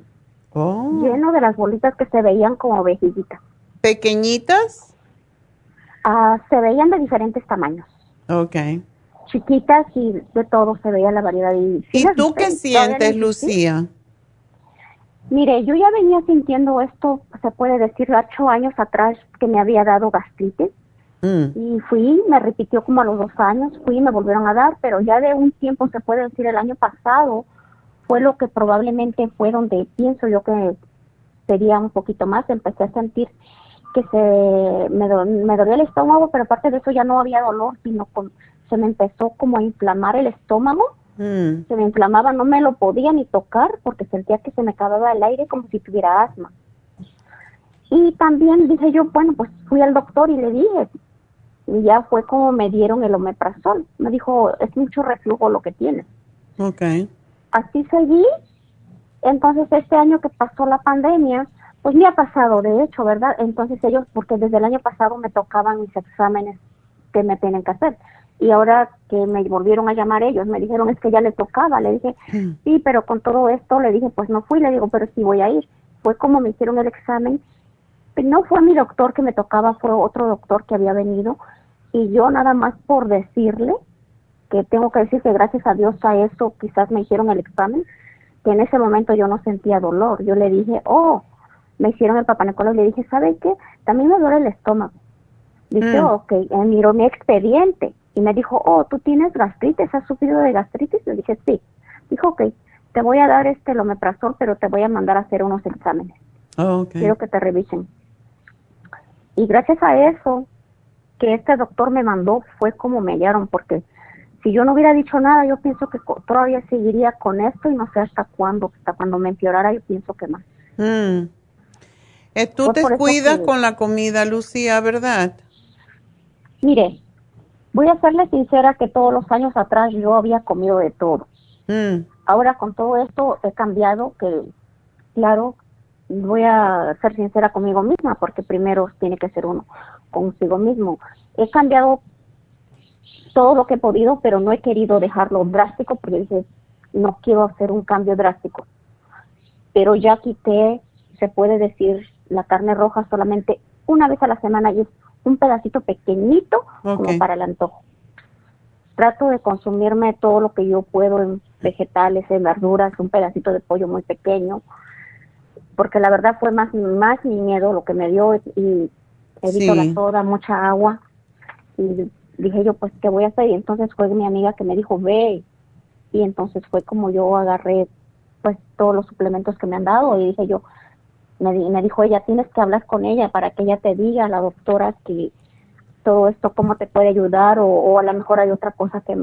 Oh. Lleno de las bolitas que se veían como vejijitas. ¿Pequeñitas? Ah, se veían de diferentes tamaños. Ok. Chiquitas y de todo se veía la variedad. ¿Y, tú qué sientes, Lucía? Mire, yo ya venía sintiendo esto, se puede decir, ocho años atrás que me había dado gastritis. Mm. Y fui, me repitió como a los dos años, fui y me volvieron a dar, pero ya de un tiempo, se puede decir, el año pasado, fue lo que probablemente fue donde pienso yo que sería un poquito más. Empecé a sentir que se me, me dolía el estómago, pero aparte de eso ya no había dolor, sino con, se me empezó como a inflamar el estómago Mm. Se me inflamaba, no me lo podía ni tocar porque sentía que se me acababa el aire como si tuviera asma. Y también dije yo, bueno, pues fui al doctor y le dije, y ya fue como me dieron el omeprazol. Me dijo, es mucho reflujo lo que tienes. Ok. Así seguí. Entonces este año que pasó la pandemia, pues me ha pasado, de hecho, ¿verdad? Entonces ellos, porque desde el año pasado me tocaban mis exámenes que me tienen que hacer y ahora que me volvieron a llamar ellos, me dijeron es que ya le tocaba, le dije, sí, pero con todo esto le dije, pues no fui, le digo, pero sí voy a ir. Fue como me hicieron el examen, no fue mi doctor que me tocaba, fue otro doctor que había venido y yo nada más por decirle, que tengo que decir que gracias a Dios a eso quizás me hicieron el examen, que en ese momento yo no sentía dolor, yo le dije, oh, me hicieron el papá y le dije, ¿sabe qué? También me duele el estómago. Dice, mm. ok, eh, miró mi expediente y me dijo, oh, ¿tú tienes gastritis? ¿Has sufrido de gastritis? Le dije, sí. Dijo, ok, te voy a dar este lomeprazol, pero te voy a mandar a hacer unos exámenes. Oh, Quiero que te revisen. Y gracias a eso que este doctor me mandó fue como me hallaron, porque si yo no hubiera dicho nada, yo pienso que todavía seguiría con esto y no sé hasta cuándo, hasta cuando me empeorara, yo pienso que más. Mm. Eh, tú te cuidas con la comida, Lucía, ¿verdad? Mire, Voy a serle sincera que todos los años atrás yo había comido de todo. Mm. Ahora con todo esto he cambiado que, claro, voy a ser sincera conmigo misma porque primero tiene que ser uno consigo mismo. He cambiado todo lo que he podido, pero no he querido dejarlo drástico porque dije, no quiero hacer un cambio drástico. Pero ya quité, se puede decir, la carne roja solamente una vez a la semana y es un pedacito pequeñito como para el antojo. Trato de consumirme todo lo que yo puedo en vegetales, en verduras, un pedacito de pollo muy pequeño, porque la verdad fue más, más mi miedo lo que me dio y evito la soda, mucha agua. Y dije yo, pues, ¿qué voy a hacer? Y entonces fue mi amiga que me dijo, ve. Y entonces fue como yo agarré, pues, todos los suplementos que me han dado y dije yo, me, me dijo ella, tienes que hablar con ella para que ella te diga, la doctora, que todo esto, cómo te puede ayudar o, a lo mejor hay otra cosa que,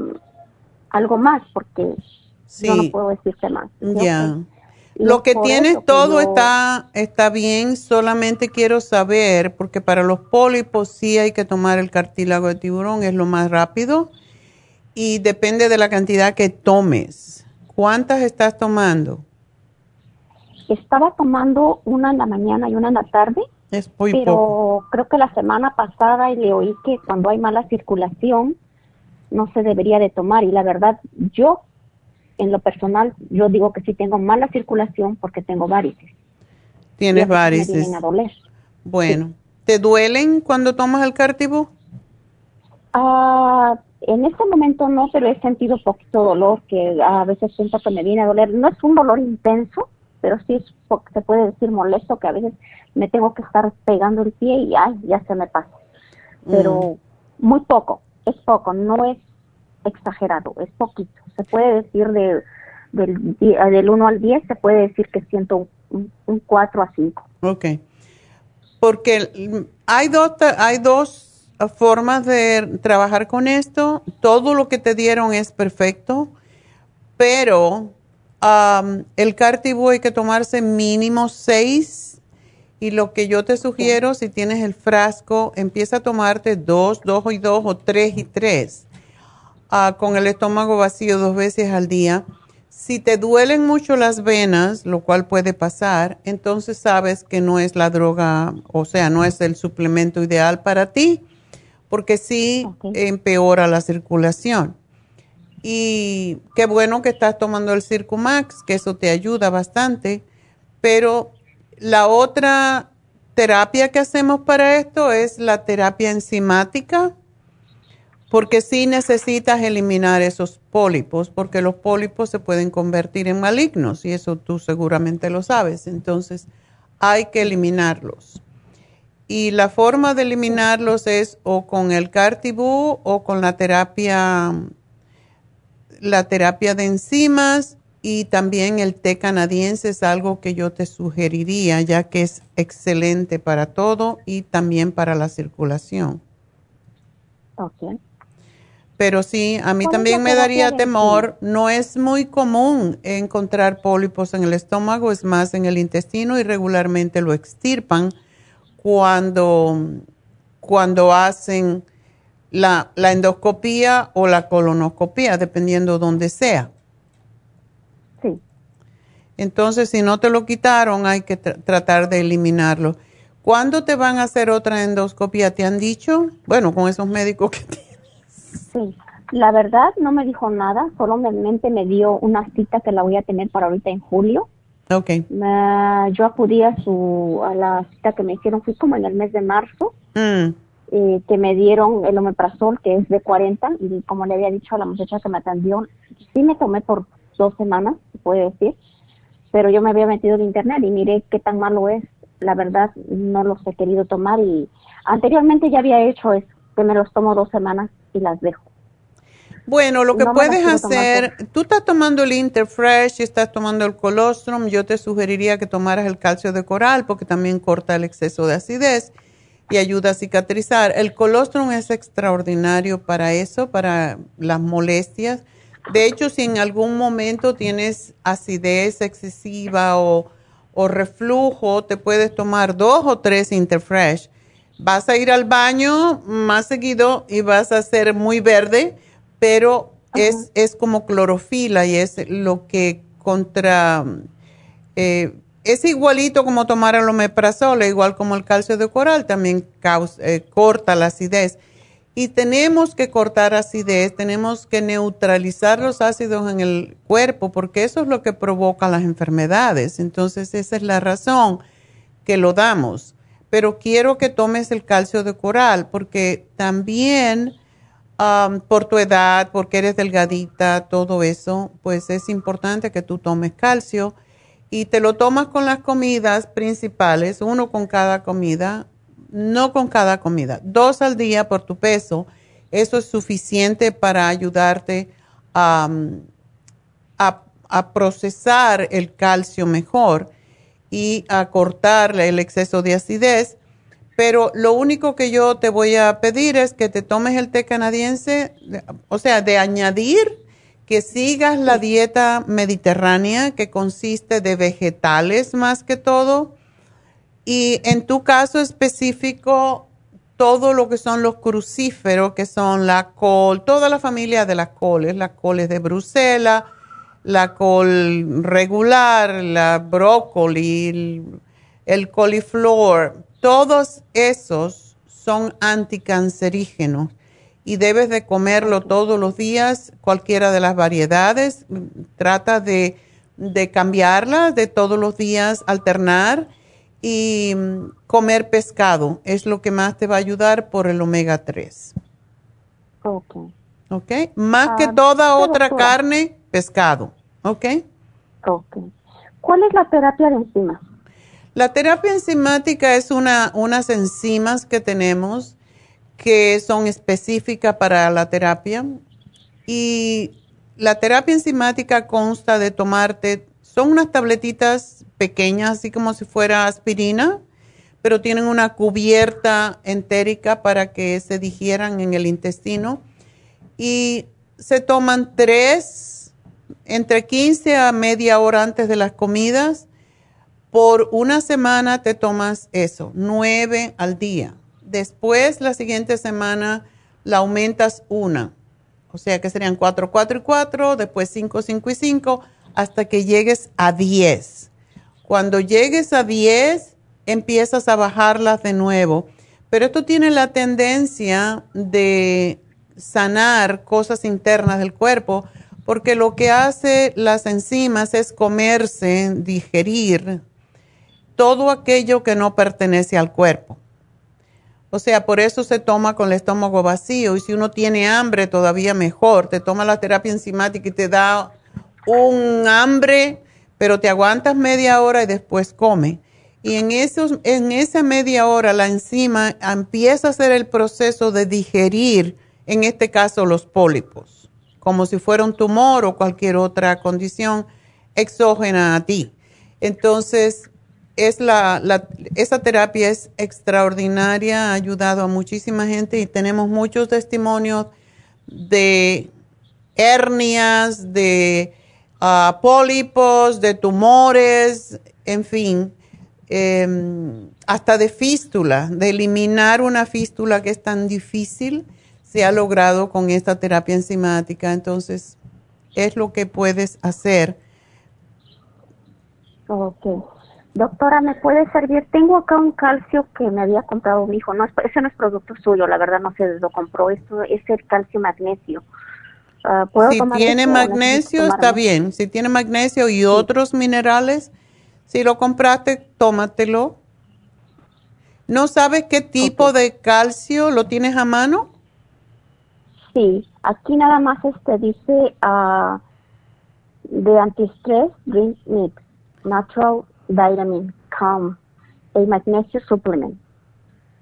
algo más, porque yo no puedo decirte más. Ya. Lo que tienes todo está, está bien, solamente quiero saber, porque para los pólipos sí hay que tomar el cartílago de tiburón, es lo más rápido, y depende de la cantidad que tomes. ¿Cuántas estás tomando? Estaba tomando una en la mañana y una en la tarde. Es muy pero creo que la semana pasada le oí que cuando hay mala circulación no se debería de tomar y la verdad yo en lo personal, yo digo que sí tengo mala circulación porque tengo varices. Tienes varices. a doler. Bueno, ¿te duelen cuando tomas el Cartibú? Ah, en este momento no, pero he sentido poquito dolor que a veces siento que me viene a doler. No es un dolor intenso, pero sí es, se puede decir molesto que a veces me tengo que estar pegando el pie y ay, ya se me pasa. Pero mm. muy poco, es poco, no es exagerado, es poquito. Se puede decir de, del, del 1 al 10, se puede decir que siento un, 4 a 5. Ok. Porque hay dos, hay dos formas de trabajar con esto. Todo lo que te dieron es perfecto, pero el Cartibú hay que tomarse mínimo 6 y lo que yo te sugiero, si tienes el frasco, empieza a tomarte dos, dos y dos o tres y tres Ah, con el estómago vacío dos veces al día. Si te duelen mucho las venas, lo cual puede pasar, entonces sabes que no es la droga, o sea, no es el suplemento ideal para ti, porque sí empeora la circulación. Y qué bueno que estás tomando el Circumax, que eso te ayuda bastante, pero la otra terapia que hacemos para esto es la terapia enzimática porque sí necesitas eliminar esos pólipos, porque los pólipos se pueden convertir en malignos y eso tú seguramente lo sabes. Entonces, hay que eliminarlos. Y la forma de eliminarlos es o con el cartibú o con la terapia, la terapia de enzimas y también el té canadiense es algo que yo te sugeriría ya que es excelente para todo y también para la circulación. Okay pero sí, a mí también me daría temor. No es muy común encontrar pólipos en el estómago, es más en el intestino y regularmente lo extirpan cuando, cuando hacen la, la endoscopía o la colonoscopía, dependiendo dónde sea. Sí. Entonces, si no te lo quitaron, hay que tratar de eliminarlo. ¿Cuándo te van a hacer otra endoscopía? ¿Te han dicho? Bueno, con esos médicos que tienes. Sí, la verdad no me dijo nada, solamente me dio una cita que la voy a tener para ahorita en julio. Ok. yo acudí a, su, a la cita que me hicieron, fui como en el mes de marzo, mm. Eh, que me dieron el omeprazol, que es de 40, y como le había dicho a la muchacha que me atendió, sí me tomé por dos semanas, se puede decir, pero yo me había metido en internet y miré qué tan malo es. La verdad, no los he querido tomar y anteriormente ya había hecho eso, que me los tomo dos semanas y las dejo. Bueno, lo que puedes hacer, tú estás tomando el Interfresh y estás tomando el colostrum, yo te sugeriría que tomaras el calcio de coral porque también corta el exceso de acidez y ayuda a cicatrizar. El colostrum es extraordinario para eso, para las molestias. De hecho, si en algún momento tienes acidez excesiva o, o reflujo, te puedes tomar dos o tres Interfresh vas a ir al baño más seguido y vas a ser muy verde, pero es, es, como clorofila y es lo que contra... Eh, es igualito como tomar el omeprazol, igual como el calcio de coral, también eh, corta la acidez. Y tenemos que cortar acidez, tenemos que neutralizar los ácidos en el cuerpo, porque eso es lo que provoca las enfermedades. Entonces, esa es la razón que lo damos pero quiero que tomes el calcio de coral porque también por tu edad, porque eres delgadita, todo eso, pues es importante que tú tomes calcio y te lo tomas con las comidas principales, uno con cada comida, no con cada comida, dos al día por tu peso. Eso es suficiente para ayudarte a, a procesar el calcio mejor y a cortar el exceso de acidez. Pero lo único que yo te voy a pedir es que te tomes el té canadiense, o sea, de añadir, que sigas la dieta mediterránea que consiste de vegetales más que todo y en tu caso específico todo lo que son los crucíferos, que son la col, toda la familia de las coles, las coles de Bruselas, la col regular, la brócoli, el, el coliflor, todos esos son anticancerígenos y debes de comerlo todos los días, cualquiera de las variedades. Trata de, de cambiarlas, de todos los días alternar y comer pescado. Es lo que más te va a ayudar por el omega 3. Ok. Ok. Más que ah, toda otra carne, pescado. Ok. Ok. ¿Cuál es la terapia de enzimas? La terapia enzimática es una, unas enzimas que tenemos que son específicas para la terapia. Y la terapia enzimática consta de tomarte, son unas tabletitas pequeñas, así como si fuera aspirina, pero tienen una cubierta entérica para que se digieran en el intestino. Y se toman tres, entre 15 a media hora antes de las comidas. Por una semana te tomas eso, nueve al día Después, la siguiente semana, la aumentas una. O sea que serían 4, 4 y 4, después 5, 5 y 5, hasta que llegues a 10. Cuando llegues a 10, empiezas a bajarlas de nuevo. Pero esto tiene la tendencia de sanar cosas internas del cuerpo, porque lo que hace las enzimas es comerse, digerir todo aquello que no pertenece al cuerpo. O sea, por eso se toma con el estómago vacío. Y si uno tiene hambre, todavía mejor. Te toma la terapia enzimática y te da un hambre, pero te aguantas media hora y después come. Y en, en esa media hora la enzima empieza a hacer el proceso de digerir, en este caso, los pólipos, como si fuera un tumor o cualquier otra condición exógena a ti. Entonces, es la, la, esa terapia es extraordinaria, ha ayudado a muchísima gente y tenemos muchos testimonios de hernias, de ah, pólipos, de tumores, en fin, em, hasta de fístula, de eliminar una fístula que es tan difícil, se ha logrado con esta terapia enzimática. Entonces, es lo que puedes hacer. Okay. Doctora, ¿me puede servir? Tengo acá un calcio que me había comprado mi hijo. No, ese no es producto suyo, la verdad no sé lo compró. Esto es el calcio magnesio. Ah, si tiene magnesio, está bien. Si tiene magnesio y otros minerales, si lo compraste, tómatelo. ¿No sabes qué tipo de calcio lo tienes a mano? Sí, aquí nada más este dice uh, de antistress drink mix, natural vitamin calm, el magnesio supplement.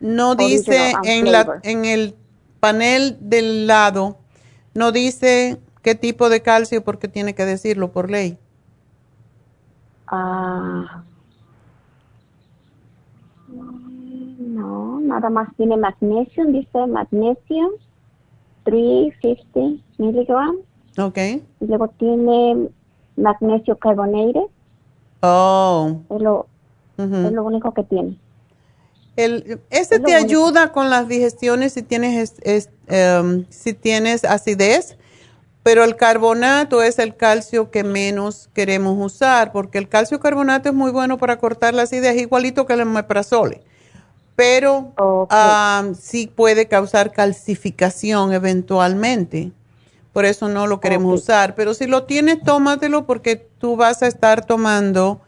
No dice en, la, en el panel del lado, no dice qué tipo de calcio porque tiene que decirlo por ley. Ah, no, nada más tiene magnesio, dice magnesio, 350 miligramos. Ok. Y luego tiene magnesio carbonated, Oh. Es lo, es lo único que tiene. El, ese te ayuda con las digestiones si tienes, em, si tienes acidez, pero el carbonato es el calcio que menos queremos usar, porque el calcio carbonato es muy bueno para cortar la acidez, igualito que el meprazole, pero sí puede causar calcificación eventualmente. Por eso no lo queremos usar. Pero si lo tienes, tómatelo porque tú vas a estar tomando.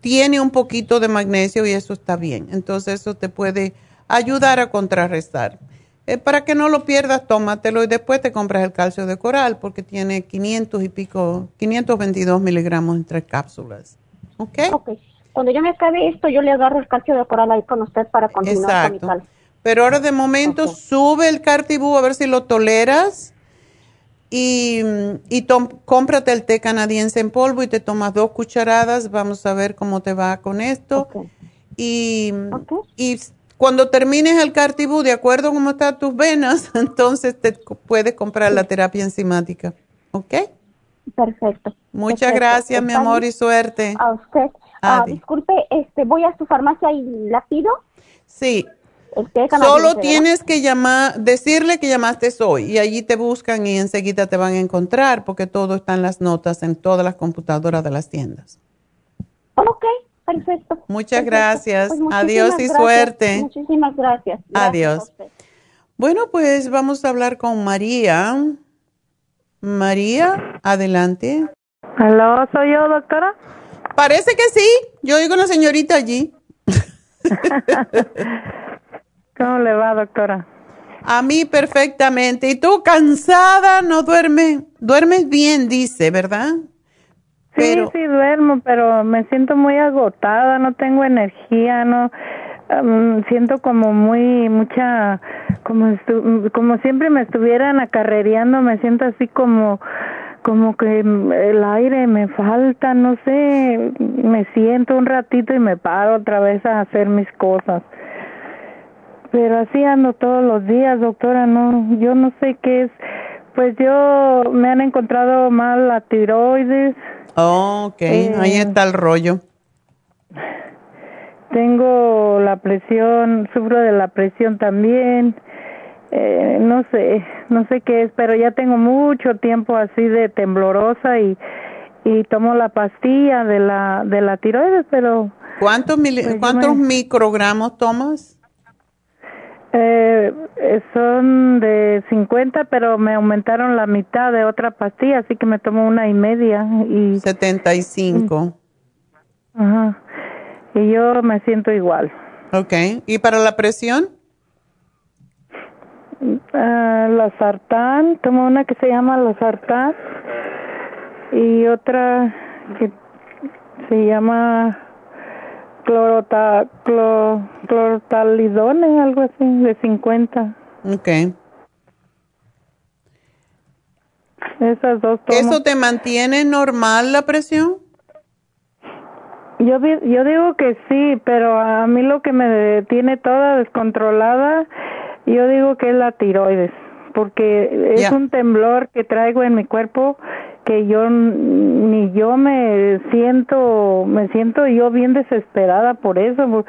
tiene un poquito de magnesio y eso está bien. Entonces eso te puede ayudar a contrarrestar. Eh, para que no lo pierdas, tómatelo y después te compras el calcio de coral porque tiene 500 y pico, 522 miligramos en tres cápsulas. ¿Ok? Ok. Cuando yo me acabe esto, yo le agarro el calcio de coral ahí con usted para continuar con mi calcio. Pero ahora de momento sube el cartibú a ver si lo toleras y, y cómprate el té canadiense en polvo y te tomas dos cucharadas. Vamos a ver cómo te va con esto. Y, y Cuando termines el cartibú, de acuerdo a cómo están tus venas, entonces te puedes comprar la terapia enzimática. ¿Ok? Perfecto. Muchas gracias, mi amor, y suerte. A usted. Ah, disculpe, este, voy a su farmacia y la pido. Sí. Solo tienes que llamar, decirle que llamaste hoy y allí te buscan y enseguida te van a encontrar porque todo está en las notas en todas las computadoras de las tiendas. Ok, perfecto. Muchas gracias. Pues Adiós y suerte. Muchísimas gracias. Adiós. Bueno, pues vamos a hablar con María. María, adelante. ¿Aló, soy yo, doctora? Parece que sí. Yo oigo una señorita allí. ¿Cómo le va, doctora? A mí perfectamente. ¿Y tú cansada? ¿No duermes? Duermes bien, dice, ¿verdad? Sí, sí duermo, pero me siento muy agotada, no tengo energía, no siento como muy mucha como como siempre me estuvieran acarrereando, me siento así como como que el aire me falta, no sé, me siento un ratito y me paro otra vez a hacer mis cosas. Pero así ando todos los días, doctora, no, yo no sé qué es. Pues yo me han encontrado mal la tiroides. Oh, ok, ahí está el rollo. Tengo la presión, sufro de la presión también. Eh, no sé, no sé qué es, pero ya tengo mucho tiempo así de temblorosa y, y tomo la pastilla de la de la tiroides, pero ¿Cuántos pues cuántos microgramos tomas? Eh, son de 50, pero me aumentaron la mitad de otra pastilla, así que me tomo una y media. y 75. Ajá. Y yo me siento igual. Ok. ¿Y para la presión? Uh, la sartán, tomo una que se llama la sartán y otra que se llama clorota, clorotalidone, algo así, de 50. Ok. Esas dos ¿Eso te mantiene normal la presión? Yo, yo digo que sí, pero a mí lo que me tiene toda descontrolada, yo digo que es la tiroides, porque es un temblor que traigo en mi cuerpo que yo ni yo me siento, me siento yo bien desesperada por eso.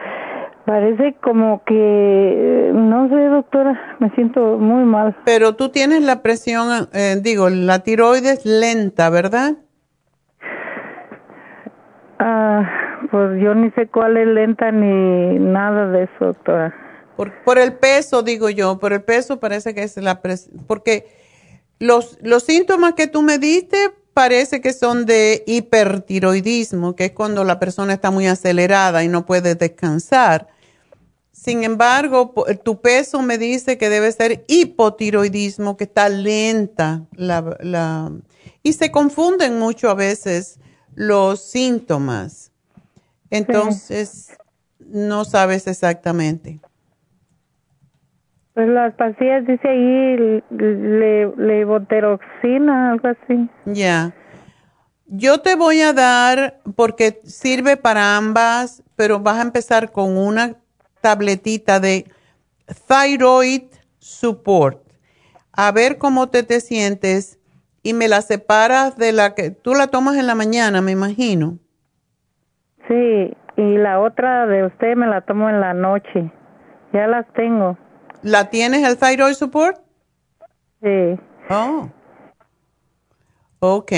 Parece como que, no sé, doctora, me siento muy mal. Pero tú tienes la presión, eh, digo, la tiroides lenta, ¿verdad? Ah, pues yo ni sé cuál es lenta ni nada de eso, doctora. Por, por el peso, digo yo, por el peso parece que es la presión, porque los, los síntomas que tú me diste parece que son de hipertiroidismo, que es cuando la persona está muy acelerada y no puede descansar. Sin embargo, tu peso me dice que debe ser hipotiroidismo, que está lenta la, la, y se confunden mucho a veces los síntomas. Entonces, no sabes exactamente. Pues las pastillas dice ahí le, levoteroxina, algo así. Ya. Yo te voy a dar, porque sirve para ambas, pero vas a empezar con una tabletita de Thyroid Support. A ver cómo te, te sientes y me la separas de la que tú la tomas en la mañana, me imagino. Sí, y la otra de usted me la tomo en la noche. Ya las tengo. ¿La tienes el thyroid support? Sí. Oh. Ok.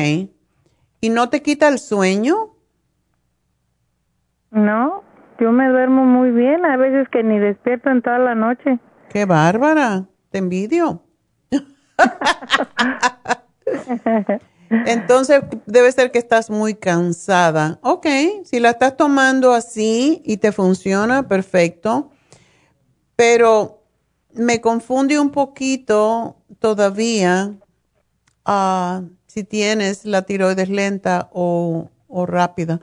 ¿Y no te quita el sueño? No, yo me duermo muy bien, a veces que ni despierto en toda la noche. Qué bárbara, te envidio. Entonces debe ser que estás muy cansada. Ok, si la estás tomando así y te funciona, perfecto. Pero me confunde un poquito todavía uh, si tienes la tiroides lenta o, o rápida.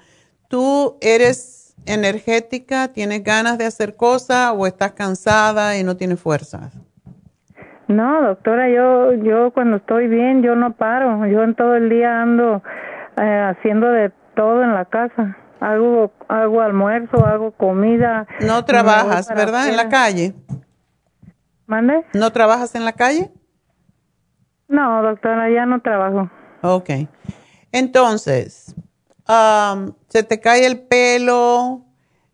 ¿Tú eres energética, tienes ganas de hacer cosas o estás cansada y no tienes fuerzas? No, doctora, yo yo cuando estoy bien, yo no paro. Yo en todo el día ando eh, haciendo de todo en la casa. hago, hago almuerzo, hago comida. No trabajas, ¿verdad? En la calle. ¿Mande? ¿No trabajas en la calle? No, doctora, ya no trabajo. Ok. Entonces, se te cae el pelo,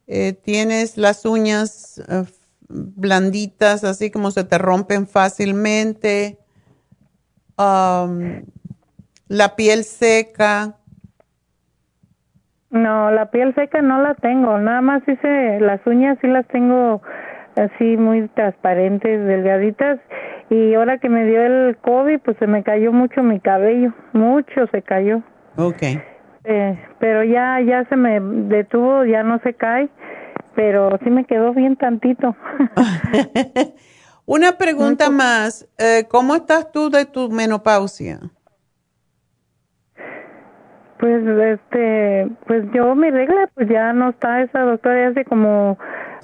eh, tienes las uñas eh, blanditas, así como se te rompen fácilmente, la piel seca. No, la piel seca no la tengo, nada más hice las uñas sí las tengo así muy transparentes, delgaditas y ahora que me dio el COVID pues se me cayó mucho mi cabello, mucho se cayó. Ok. Eh, pero ya ya se me detuvo, ya no se cae, pero sí me quedó bien tantito. Una pregunta más, eh, ¿cómo estás tú de tu menopausia? Pues, este, pues yo mi regla, pues ya no está esa doctora, hace como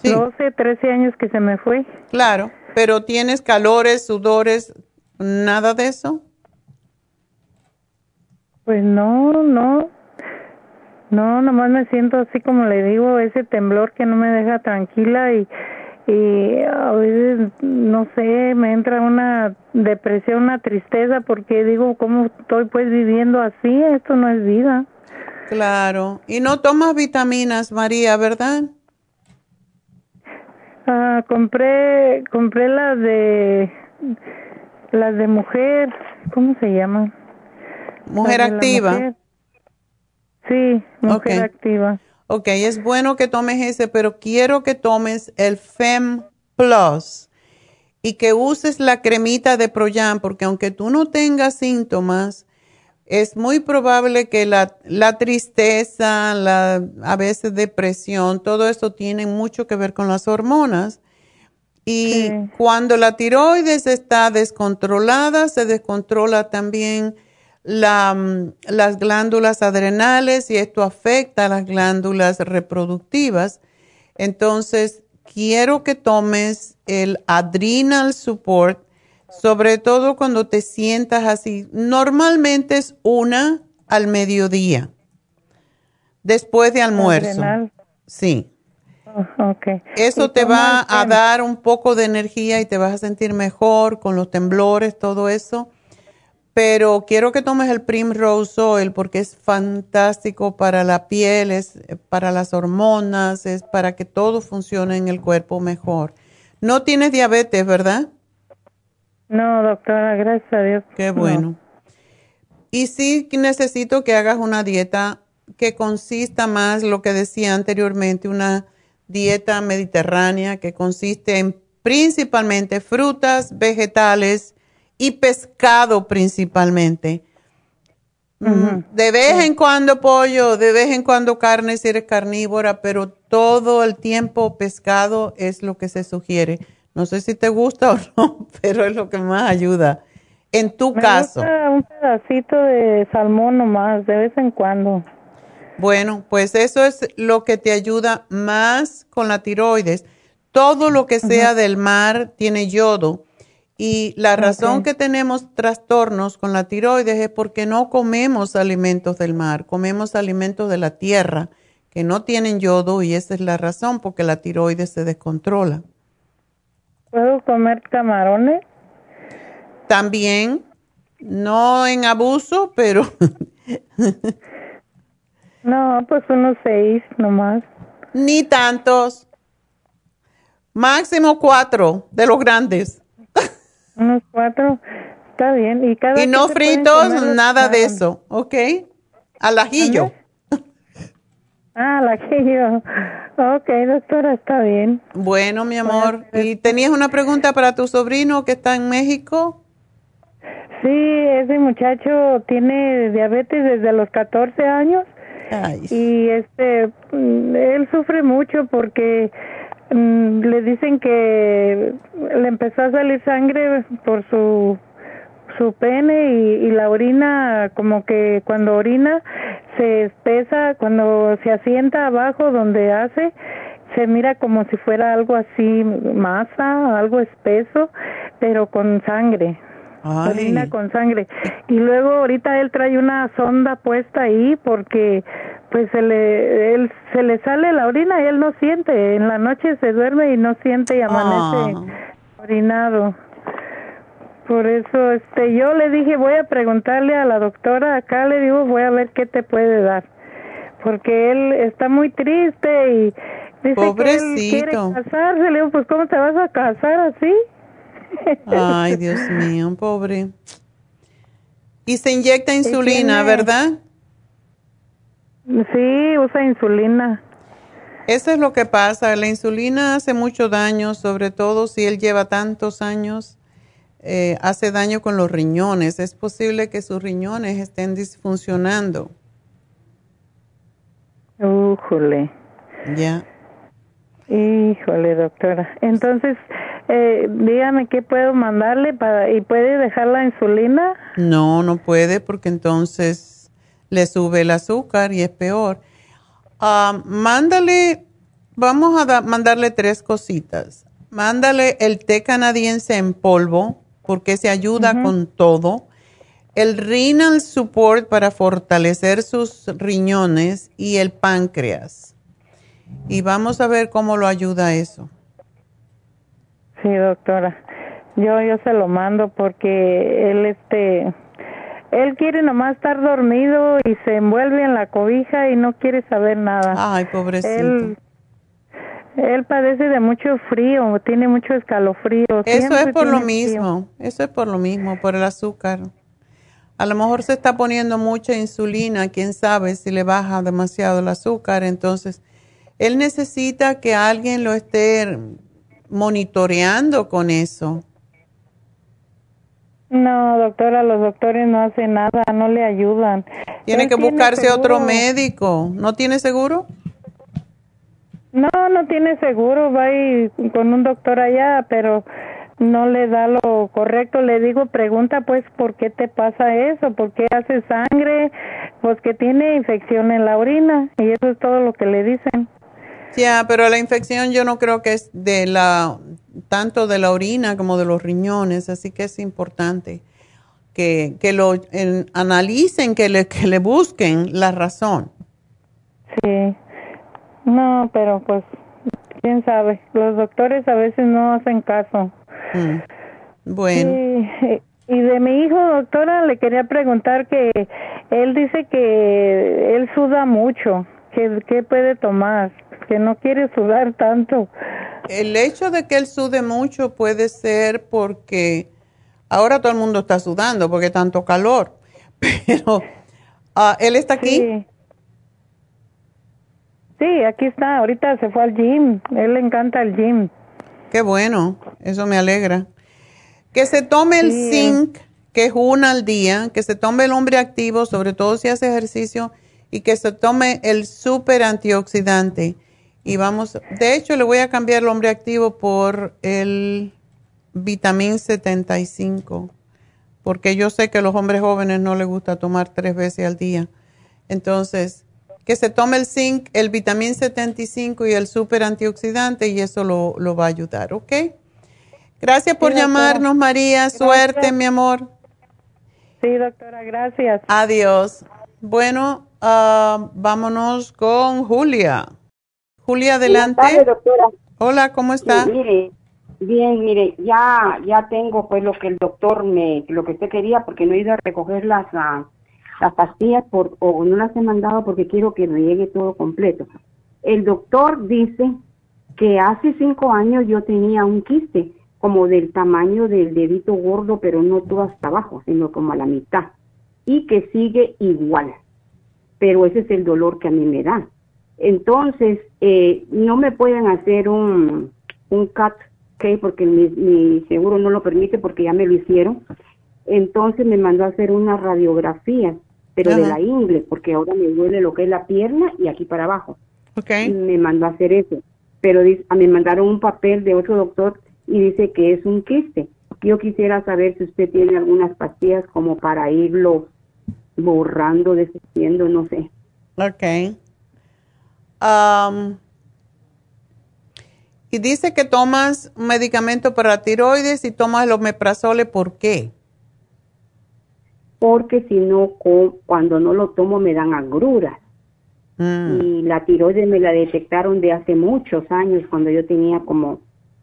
12, 13 años que se me fue. Claro, pero tienes calores, sudores, nada de eso. Pues no, no, no, nomás me siento así como le digo, ese temblor que no me deja tranquila y, y a veces, no sé, me entra una depresión, una tristeza porque digo, ¿cómo estoy pues viviendo así? Esto no es vida. Claro. Y no tomas vitaminas, María, ¿verdad? Ah, compré, compré las de, las de mujer, ¿cómo se llama? Mujer activa. Sí, mujer activa. Ok, es bueno que tomes ese, pero quiero que tomes el FEM Plus y que uses la cremita de Proyan, porque aunque tú no tengas síntomas, es muy probable que la, la tristeza, la, a veces depresión, todo eso tiene mucho que ver con las hormonas. Y cuando la tiroides está descontrolada, se descontrola también la, mm, las glándulas adrenales y esto afecta a las glándulas reproductivas. Entonces, quiero que tomes el Adrenal Support, sobre todo cuando te sientas así. Normalmente es una al mediodía, después de almuerzo. Sí. Oh, okay. Eso te va a dar un poco de energía y te vas a sentir mejor con los temblores, todo eso pero quiero que tomes el Primrose Oil porque es fantástico para la piel, es eh, para las hormonas, es para que todo funcione en el cuerpo mejor. No tienes diabetes, ¿verdad? No, doctora, gracias a Dios. Qué bueno. Y sí necesito que hagas una dieta que consista más, lo que decía anteriormente, una dieta mediterránea que consiste en principalmente frutas, vegetales, y pescado principalmente. Mm, de vez en cuando pollo, de vez en cuando carne si eres carnívora, pero todo el tiempo pescado es lo que se sugiere. No sé si te gusta o no, pero es lo que más ayuda. En tu caso. Gusta un pedacito de salmón nomás, de vez en cuando. Bueno, pues eso es lo que te ayuda más con la tiroides. Todo lo que sea del mar tiene yodo y la razón que tenemos trastornos con la tiroides es porque no comemos alimentos del mar, comemos alimentos de la tierra que no tienen yodo y esa es la razón porque la tiroides se descontrola. ¿Puedo comer camarones? También, no en abuso, pero... no, pues unos seis nomás. Ni tantos. Máximo cuatro de los grandes. Unos cuatro, está bien. Y, cada y no fritos, nada de eso, ¿ok? Al ajillo. Ah, al ajillo. Ok, doctora, está bien. Bueno, mi amor. ¿Y tenías una pregunta para tu sobrino que está en México? Sí, ese muchacho tiene diabetes desde los 14 años. Y este, mm, él sufre mucho porque le dicen que le empezó a salir sangre por su su pene y, la orina como que cuando orina se espesa cuando se asienta abajo donde hace se mira como si fuera algo así masa algo espeso pero con sangre. Orina con sangre. Y luego ahorita él trae una sonda puesta ahí porque pues se le, él, se le sale la orina y él no siente. En la noche se duerme y no siente y amanece ah. orinado. Por eso, este, yo le dije, voy a preguntarle a la doctora acá, le digo, voy a ver qué te puede dar. Porque él está muy triste y dice que él quiere casarse. Le digo, pues, ¿cómo te vas a casar así? Ay, Dios mío, pobre. Y se inyecta insulina, ¿verdad? Sí, usa insulina. Eso es lo que pasa. La insulina hace mucho daño, sobre todo si él lleva tantos años. Eh, hace daño con los riñones. Es posible que sus riñones estén disfuncionando. Híjole. Ya. Híjole, doctora. Entonces, eh, dígame qué puedo mandarle para y puede dejar la insulina. No, no puede porque entonces le sube el azúcar y es peor. Ah, mándale, vamos a mandarle tres cositas. Mándale el té canadiense en polvo porque se ayuda con todo. El renal support para fortalecer sus riñones y el páncreas. Y vamos a ver cómo lo ayuda eso. Sí, doctora. Yo yo se lo mando porque él este él quiere nomás estar dormido y se envuelve en la cobija y no quiere saber nada. Ay, pobrecito. Él, él padece de mucho frío, tiene mucho escalofrío. Eso es por lo mismo, eso es por lo mismo, por el azúcar. A lo mejor se está poniendo mucha insulina, quién sabe si le baja demasiado el azúcar. Entonces, él necesita que alguien lo esté monitoreando con eso. No, doctora, los doctores no hacen nada, no le ayudan. Tiene que buscarse otro médico. ¿No tiene seguro? No, no tiene seguro. Va y con un doctor allá, pero no le da lo correcto. Le digo, pregunta pues, ¿por qué te pasa eso? ¿Por qué hace sangre? Pues que tiene infección en la orina. Y eso es todo lo que le dicen. Ya, pero la infección yo no creo que es de la tanto de la orina como de los riñones, así que es importante que, que lo analicen, que le, que le busquen la razón. Sí, no, pero pues, quién sabe, los doctores a veces no hacen caso. Mm. Bueno. y de mi hijo, doctora, le quería preguntar que él dice que él suda mucho, que qué puede tomar, que no quiere sudar tanto. El hecho de que él sude mucho puede ser porque ahora todo el mundo está sudando porque tanto calor, pero uh, él está aquí. Sí. aquí está, ahorita se fue al gym, él le encanta el gym. Qué bueno, eso me alegra. Que se tome el zinc, que es una al día, que se tome el hombre activo, sobre todo si hace ejercicio, y que se tome el super antioxidante y vamos, de hecho le voy a cambiar el hombre activo por el vitamín 75, porque yo sé que a los hombres jóvenes no les gusta tomar tres veces al día. Entonces, que se tome el zinc, el vitamín 75 y el super antioxidante y eso lo, va a ayudar, ¿ok? Gracias por llamarnos, María. Suerte, mi amor. Sí, doctora, gracias. Adiós. Bueno, ah, vámonos con Julia. Julia, adelante. doctora. Hola, ¿cómo está? mire, bien, mire, ya ya tengo pues lo que el doctor me, lo que usted quería, porque no he ido a recoger las, ah, las pastillas por, o no las he mandado porque quiero que me llegue todo completo. El doctor dice que hace cinco años yo tenía un quiste como del tamaño del dedito gordo, pero no todo hasta abajo, sino como a la mitad, y que sigue igual. Pero ese es el dolor que a mí me da. Entonces, eh, no me pueden hacer un, un cut porque mi, seguro no lo permite porque ya me lo hicieron. Entonces me mandó a hacer una radiografía, pero de la ingle, porque ahora me duele lo que es la pierna y aquí para abajo. Okay. me mandó a hacer eso. Pero me mandaron un papel de otro doctor y dice que es un quiste. Yo quisiera saber si usted tiene algunas pastillas como para irlo borrando, deshaciendo, no sé. Ok y dice que tomas un medicamento para tiroides y tomas el omeprazole, ¿por qué? Porque si no, cuando no lo tomo me dan agruras. Mm. Y la tiroides me la detectaron de hace muchos años, cuando yo tenía como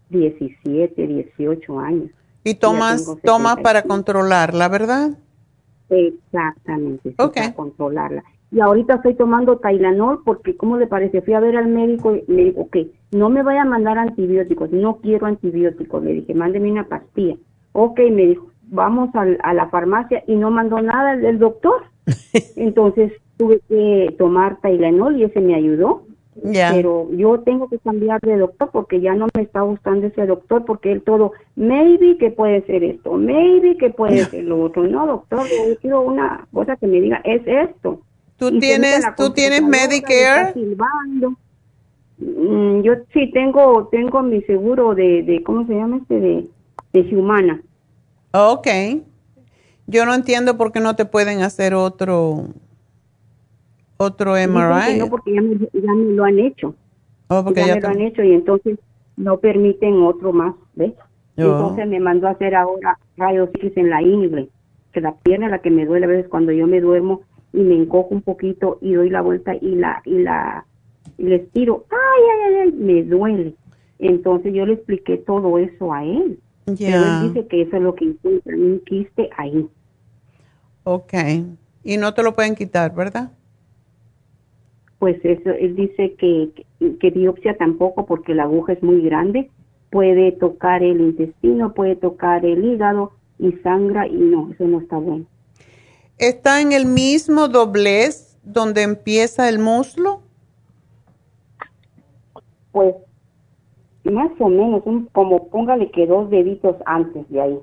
17, 18 años. ¿Y tomas, tomas para controlarla, verdad? Exactamente, para controlarla. Y ahorita estoy tomando Tylenol porque, ¿cómo le parece? Fui a ver al médico y me dijo, ok, no me vaya a mandar antibióticos, no quiero antibióticos. Le dije, mándeme una pastilla. Ok, me dijo, vamos a la farmacia y no mandó nada el doctor. Entonces tuve que tomar Tylenol y ese me ayudó. Pero yo tengo que cambiar de doctor porque ya no me está gustando ese doctor porque él todo, maybe que puede ser esto, maybe que puede ser lo otro. No, doctor, yo quiero una cosa que me diga, es esto. ¿Tú tienes, ¿tú tienes Medicare? Mm, yo sí tengo, tengo mi seguro de, de ¿cómo se llama este? De, de Humana. Ok. Yo no entiendo por qué no te pueden hacer otro otro MRI. No, porque ya me, ya me, lo han hecho. Oh, porque ya, me lo han hecho y entonces no permiten otro más, ¿ves? Oh. Entonces me mandó a hacer ahora rayos X en la ingle, que la pierna es la que me duele a veces cuando yo me duermo y me encojo un poquito y doy la vuelta y la y la y le estiro, ay, ay, ay, me duele. Entonces yo le expliqué todo eso a él. Pero él dice que eso es lo que encuentra, un quiste ahí. Ok. Y no te lo pueden quitar, ¿verdad? Pues eso, él dice que, que, biopsia tampoco porque la aguja es muy grande, puede tocar el intestino, puede tocar el hígado y sangra y no, eso no está bueno. ¿Está en el mismo doblez donde empieza el muslo? Pues más o menos, como póngale que dos deditos antes de ahí.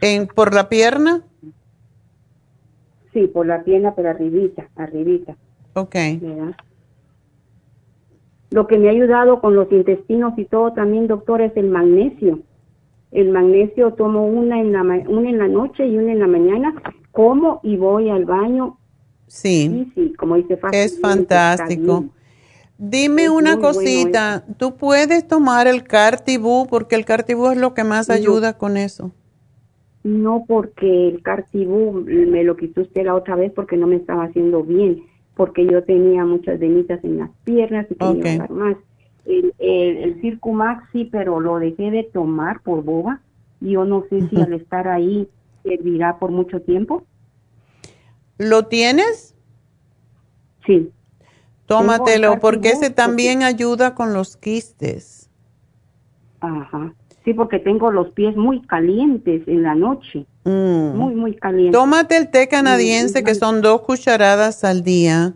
¿En, ¿Por la pierna? Sí, por la pierna, pero arribita, arribita. Ok. Lo que me ha ayudado con los intestinos y todo también, doctor, es el magnesio. El magnesio tomo una en la, una en la noche y una en la mañana, como y voy al baño. Sí. Sí, como dice Es fantástico. Dime una cosita, ¿tú puedes tomar el Cartibú? Porque el Cartibú es lo que más ayuda con eso. No, porque el Cartibú me lo quitó usted la otra vez porque no me estaba haciendo bien porque yo tenía muchas venitas en las piernas y quería más. El, el, Circumax sí, pero lo dejé de tomar por boba. Yo no sé si al estar ahí servirá por mucho tiempo. ¿Lo tienes? Sí. Tómatelo, porque ese también ayuda con los quistes. Ajá. Sí, porque tengo los pies muy calientes en la noche. Mm. Muy, muy calientes. Tómate el té canadiense, que son dos cucharadas al día.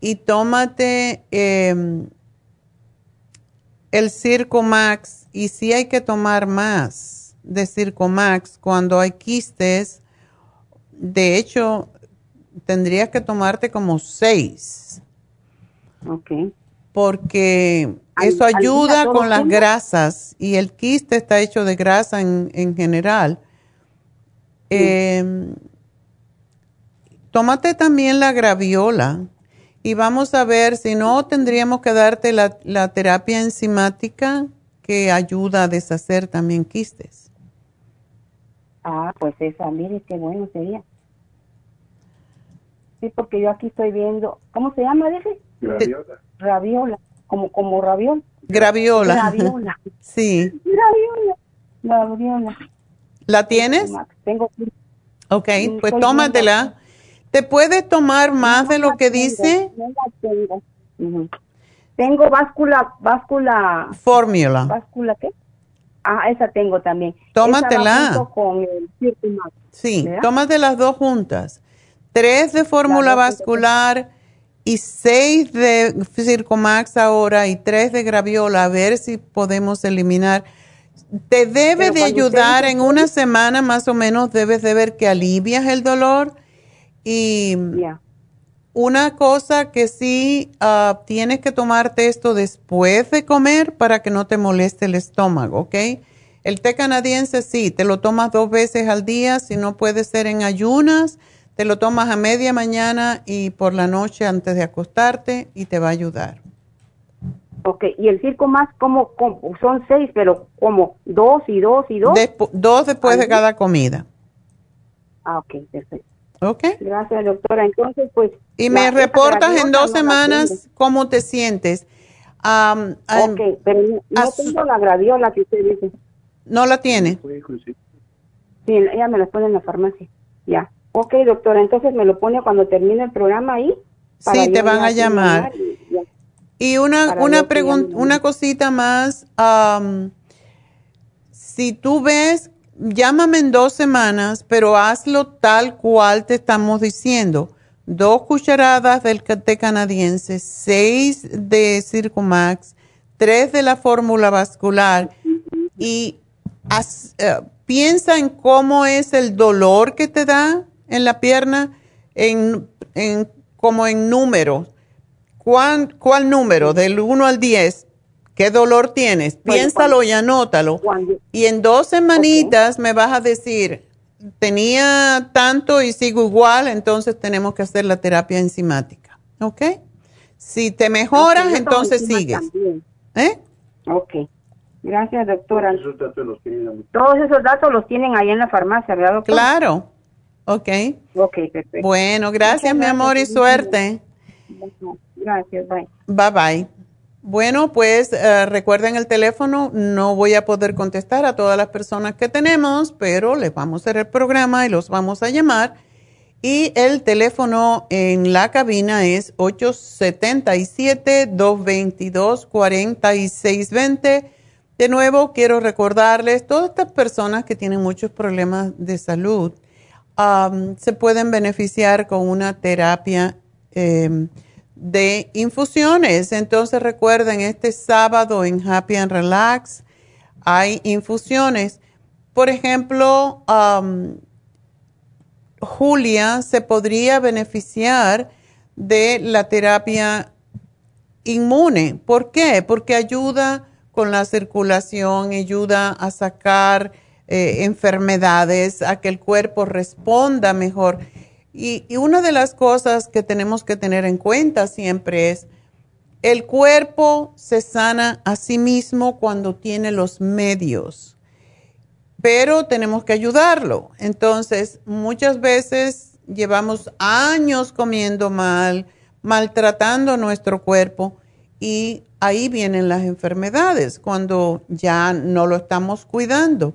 Y tómate em, el Circo Max. Y sí hay que tomar más de Circo Max cuando hay quistes. De hecho, tendrías que tomarte como seis. Ok. Porque eso ayuda con las grasas y el quiste está hecho de grasa en, en general. Em, tómate también la graviola y vamos a ver si no tendríamos que darte la, la terapia enzimática que ayuda a deshacer también quistes. Ah, pues esa, mire qué bueno sería. Sí, porque yo aquí estoy viendo, ¿cómo se llama, dije? Raviola. Raviola como, como raviol. Graviola. Graviola. sí. Graviola. Graviola. ¿La tienes? Tengo. Ok, pues tómatela. ¿Te puedes tomar más de lo que dice? No la tengo. Tengo báscula, báscula. Fórmula. ¿Báscula qué? Ah, esa tengo también. Tómatela. con el sí, tómate las dos juntas. Tres de fórmula vascular y seis de Circomax ahora y tres de Graviola, a ver si podemos eliminar. Te debe de ayudar en una semana más o menos, debes de ver que alivias el dolor y una cosa que sí ah, tienes que tomarte esto después de comer para que no te moleste el estómago, ¿ok? El té canadiense sí, te lo tomas dos veces al día, si no puede ser en ayunas te lo tomas a media mañana y por la noche antes de acostarte y te va a ayudar. Ok, y el circo más como, son seis, pero como dos y dos y dos. dos después de cada comida. Ah, ok, perfecto. Ok. Gracias, doctora. Entonces, pues, Y me reportas en dos semanas cómo te sientes. ok, pero no tengo la gradiola que usted dice. ¿No la tiene? Sí, ella me la pone en la farmacia. Ya. Ok, doctora, entonces me lo pone cuando termine el programa ahí. Sí, te van a llamar. Y, una, una pregunta, una cosita más. si tú ves, llámame en dos semanas, pero hazlo tal cual te estamos diciendo. Dos cucharadas del té canadiense, seis de Circumax, tres de la fórmula vascular y eh, piensa en cómo es el dolor que te da en la pierna, en, como en número. ¿Cuál, ¿Cuál número? Del 1 al 10. ¿Qué dolor tienes? Piénsalo y anótalo. Y en dos semanitas me vas a decir, tenía tanto y sigo igual, entonces tenemos que hacer la terapia enzimática. ¿Ok? Si te mejoras, entonces sigues. ¿Eh? Ok. Gracias, doctora. Todos esos datos los tienen ahí en la farmacia, ¿verdad, doctora? Claro. Ok. Ok, perfecto. Bueno, gracias, mi amor, y suerte. Gracias, bye. Bye, bye. Bueno, pues eh, recuerden el teléfono, no voy a poder contestar a todas las personas que tenemos, pero les vamos a hacer el programa y los vamos a llamar. Y el teléfono en la cabina es 877-222-4620 de nuevo, quiero recordarles, todas estas personas que tienen muchos problemas de salud se pueden beneficiar con una terapia em, de infusiones. Entonces recuerden, este sábado en Happy and Relax hay infusiones. Por ejemplo, Julia se podría beneficiar de la terapia inmune. ¿Por qué? Porque ayuda con la circulación, ayuda a sacar eh, enfermedades, a que el cuerpo responda mejor. Y, una de las cosas que tenemos que tener en cuenta siempre es, el cuerpo se sana a sí mismo cuando tiene los medios, pero tenemos que ayudarlo. Entonces, muchas veces llevamos años comiendo mal, maltratando nuestro cuerpo y ahí vienen las enfermedades cuando ya no lo estamos cuidando.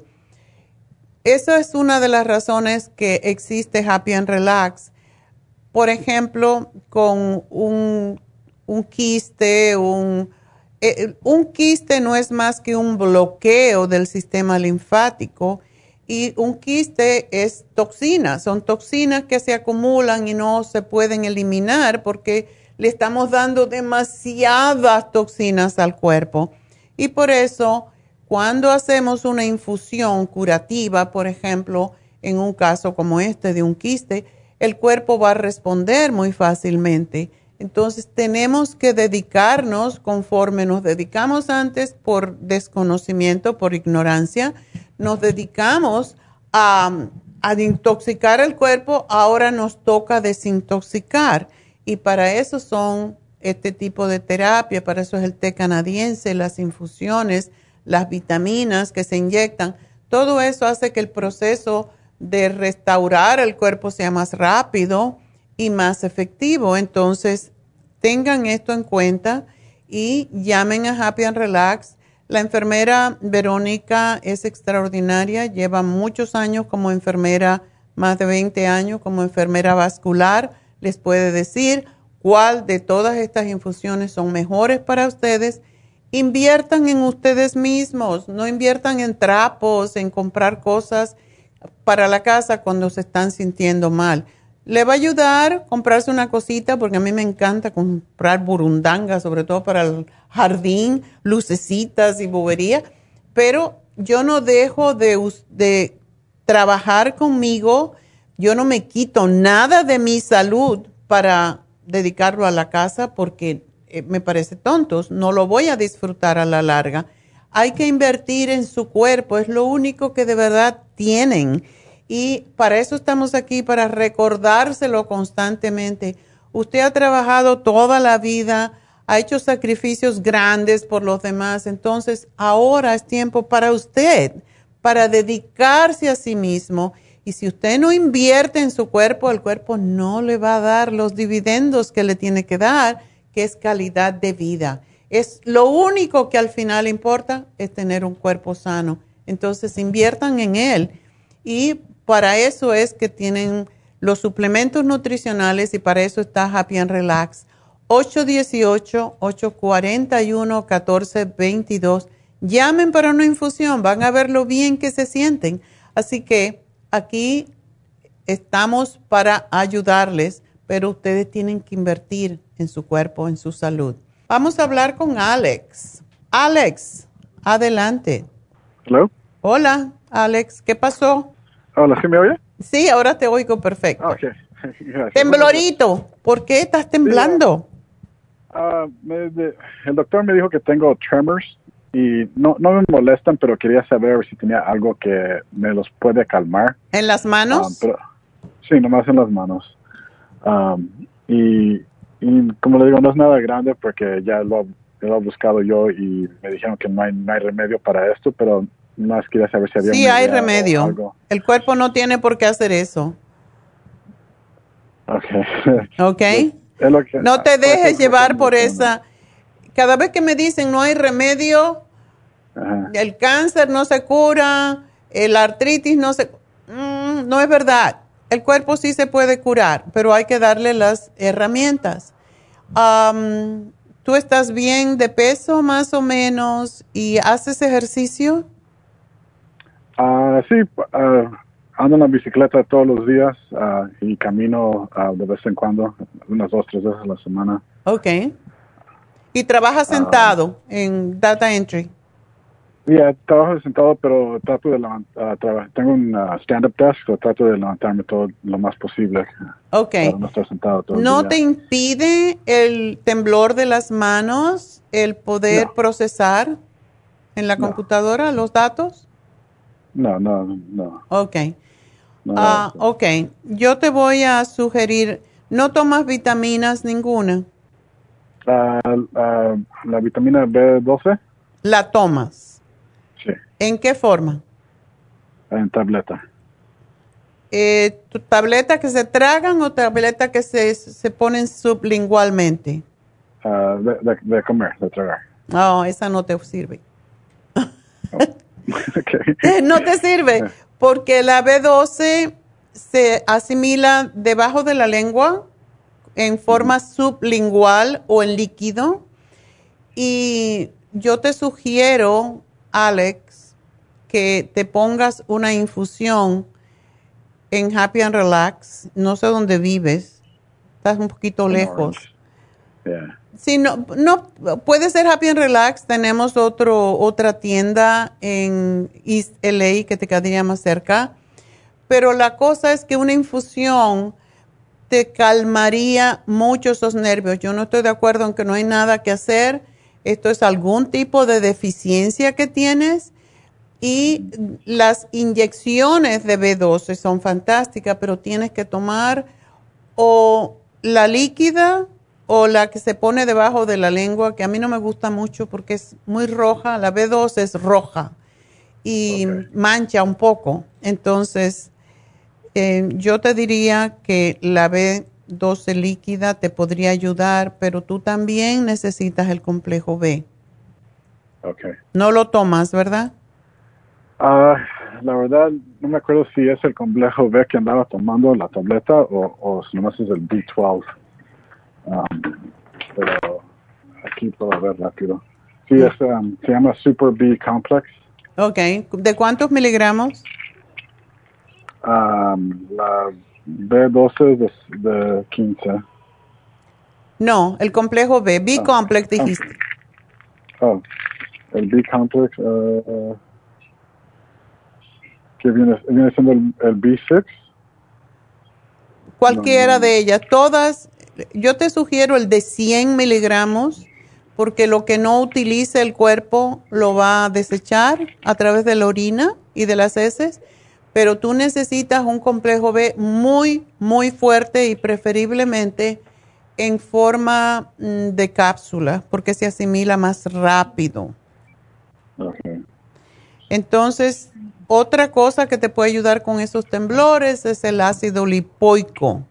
Esa es una de las razones que existe Happy and Relax. Por ejemplo, con un, quiste, eh, un quiste no es más que un bloqueo del sistema linfático y un quiste es toxina, son toxinas que se acumulan y no se pueden eliminar porque le estamos dando demasiadas toxinas al cuerpo. Y por eso, cuando hacemos una infusión curativa, por ejemplo, en un caso como este de un quiste, el cuerpo va a responder muy fácilmente. Entonces tenemos que dedicarnos conforme nos dedicamos antes por desconocimiento, por ignorancia, nos dedicamos a, a intoxicar el cuerpo, ahora nos toca desintoxicar. Y para eso son este tipo de terapia, para eso es el té canadiense, las infusiones, las vitaminas que se inyectan. Todo eso hace que el proceso de restaurar el cuerpo sea más rápido y más efectivo. Entonces, tengan esto en cuenta y llamen a Happy and Relax. La enfermera Verónica es extraordinaria, lleva muchos años como enfermera, más de 20 años como enfermera vascular les puede decir cuál de todas estas infusiones son mejores para ustedes. Inviertan en ustedes mismos, no inviertan en trapos, en comprar cosas para la casa cuando se están sintiendo mal. Le va a ayudar comprarse una cosita, porque a mí me encanta comprar burundanga, sobre todo para el jardín, lucecitas y bobería, pero yo no dejo de, de trabajar conmigo yo no me quito nada de mi salud para dedicarlo a la casa porque eh, me parece tontos, no lo voy a disfrutar a la larga. Hay que invertir en su cuerpo, es lo único que de verdad tienen. Y para eso estamos aquí, para recordárselo constantemente. Usted ha trabajado toda la vida, ha hecho sacrificios grandes por los demás, entonces ahora es tiempo para usted, para dedicarse a sí mismo Y si usted no invierte en su cuerpo, el cuerpo no le va a dar los dividendos que le tiene que dar, que es calidad de vida. Es lo único que al final importa es tener un cuerpo sano. Entonces inviertan en él. Y para eso es que tienen los suplementos nutricionales y para eso está Happy and Relax. 818-841-1422. Llamen para una infusión, van a ver lo bien que se sienten. Así que aquí estamos para ayudarles, pero ustedes tienen que invertir en su cuerpo, en su salud. Vamos a hablar con Alex. Alex, adelante. Hello. Hola, Alex, ¿qué pasó? Hola, ¿sí me oye? Sí, ahora te oigo perfecto. Ok, Temblorito, ¿por qué estás temblando? Ah, el doctor me dijo que tengo tremors y no, no me molestan, pero quería saber si tenía algo que me los puede calmar. ¿En las manos? Ah, sí, nomás en las manos. Um, y, como le digo, no es nada grande porque ya lo, he buscado yo y me dijeron que no hay, no hay remedio para esto, pero más quería saber si había Sí, hay remedio. El cuerpo no tiene por qué hacer eso. Ok. Ok. no te dejes llevar por esa. Cada vez que me dicen no hay remedio, el cáncer no se cura, el artritis no se... Mm, no es verdad. El cuerpo sí se puede curar, pero hay que darle las herramientas. ¿Tú estás bien de peso más o menos y haces ejercicio? Ah, sí, uh, ando en la bicicleta todos los días uh, y camino de vez en cuando, unas dos, tres veces a la semana. Ok. ¿Y trabajas sentado en data entry? Sí, trabajo sentado, pero trato de levantar, tengo un stand-up desk, pero trato de levantarme todo lo más posible. Ok. no estar sentado todo ¿No el día. te impide el temblor de las manos el poder procesar en la computadora los datos? No, no, no. Ok. ah, ok. Yo te voy a sugerir, ¿no tomas vitaminas ninguna? la vitamina B12. ¿La tomas? Sí. ¿En qué forma? En tableta. Eh, ¿tu ¿Tableta que se tragan o tableta que se, se ponen sublingualmente? Ah, de, comer, de tragar. No, esa no te sirve. No te sirve porque la B12 se asimila debajo de la lengua en forma sublingual o en líquido. Y yo te sugiero, Alex, que te pongas una infusión en Happy and Relax. No sé dónde vives. Estás un poquito lejos. Sí, no, no, puede ser Happy and Relax. Tenemos otro, otra tienda en East LA que te quedaría más cerca. Pero la cosa es que una infusión te calmaría mucho esos nervios. Yo no estoy de acuerdo en que no hay nada que hacer. Esto es algún tipo de deficiencia que tienes. Y las inyecciones de B12 son fantásticas, pero tienes que tomar o la líquida o la que se pone debajo de la lengua, que a mí no me gusta mucho porque es muy roja, la B2 es roja y mancha un poco. Entonces, eh, yo te diría que la B12 líquida te podría ayudar, pero tú también necesitas el complejo B. Okay. No lo tomas, ¿verdad? Ah, la verdad, no me acuerdo si es el complejo B que andaba tomando la tableta o, o si nomás es el B12. Um, pero aquí puedo ver rápido. Sí, es, um, se llama Super B Complex. Ok. ¿De cuántos miligramos? Um, la B12 de, de 15. No, el complejo B. B Complex dijiste. Oh, el B Complex. Uh, ¿Qué viene, viene siendo el, el B6? Cualquiera de ellas. Todas yo te sugiero el de 100 miligramos porque lo que no utilice el cuerpo lo va a desechar a través de la orina y de las heces, pero tú necesitas un complejo B muy, muy fuerte y preferiblemente en forma mm, de cápsula porque se asimila más rápido. Entonces, otra cosa que te puede ayudar con esos temblores es el ácido lipoico.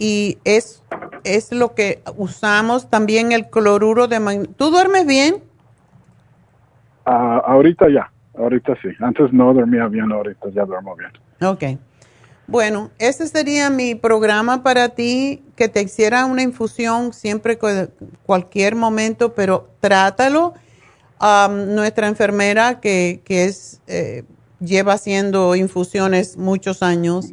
Y es, es lo que usamos también el cloruro de magnesio. ¿Tú duermes bien? Ah, ahorita ya, ahorita sí. Antes no dormía bien, ahorita ya duermo bien. Ok. Bueno, ese sería mi programa para ti, que te hiciera una infusión siempre, cualquier momento, pero trátalo nuestra enfermera que, es, eh, lleva haciendo infusiones muchos años,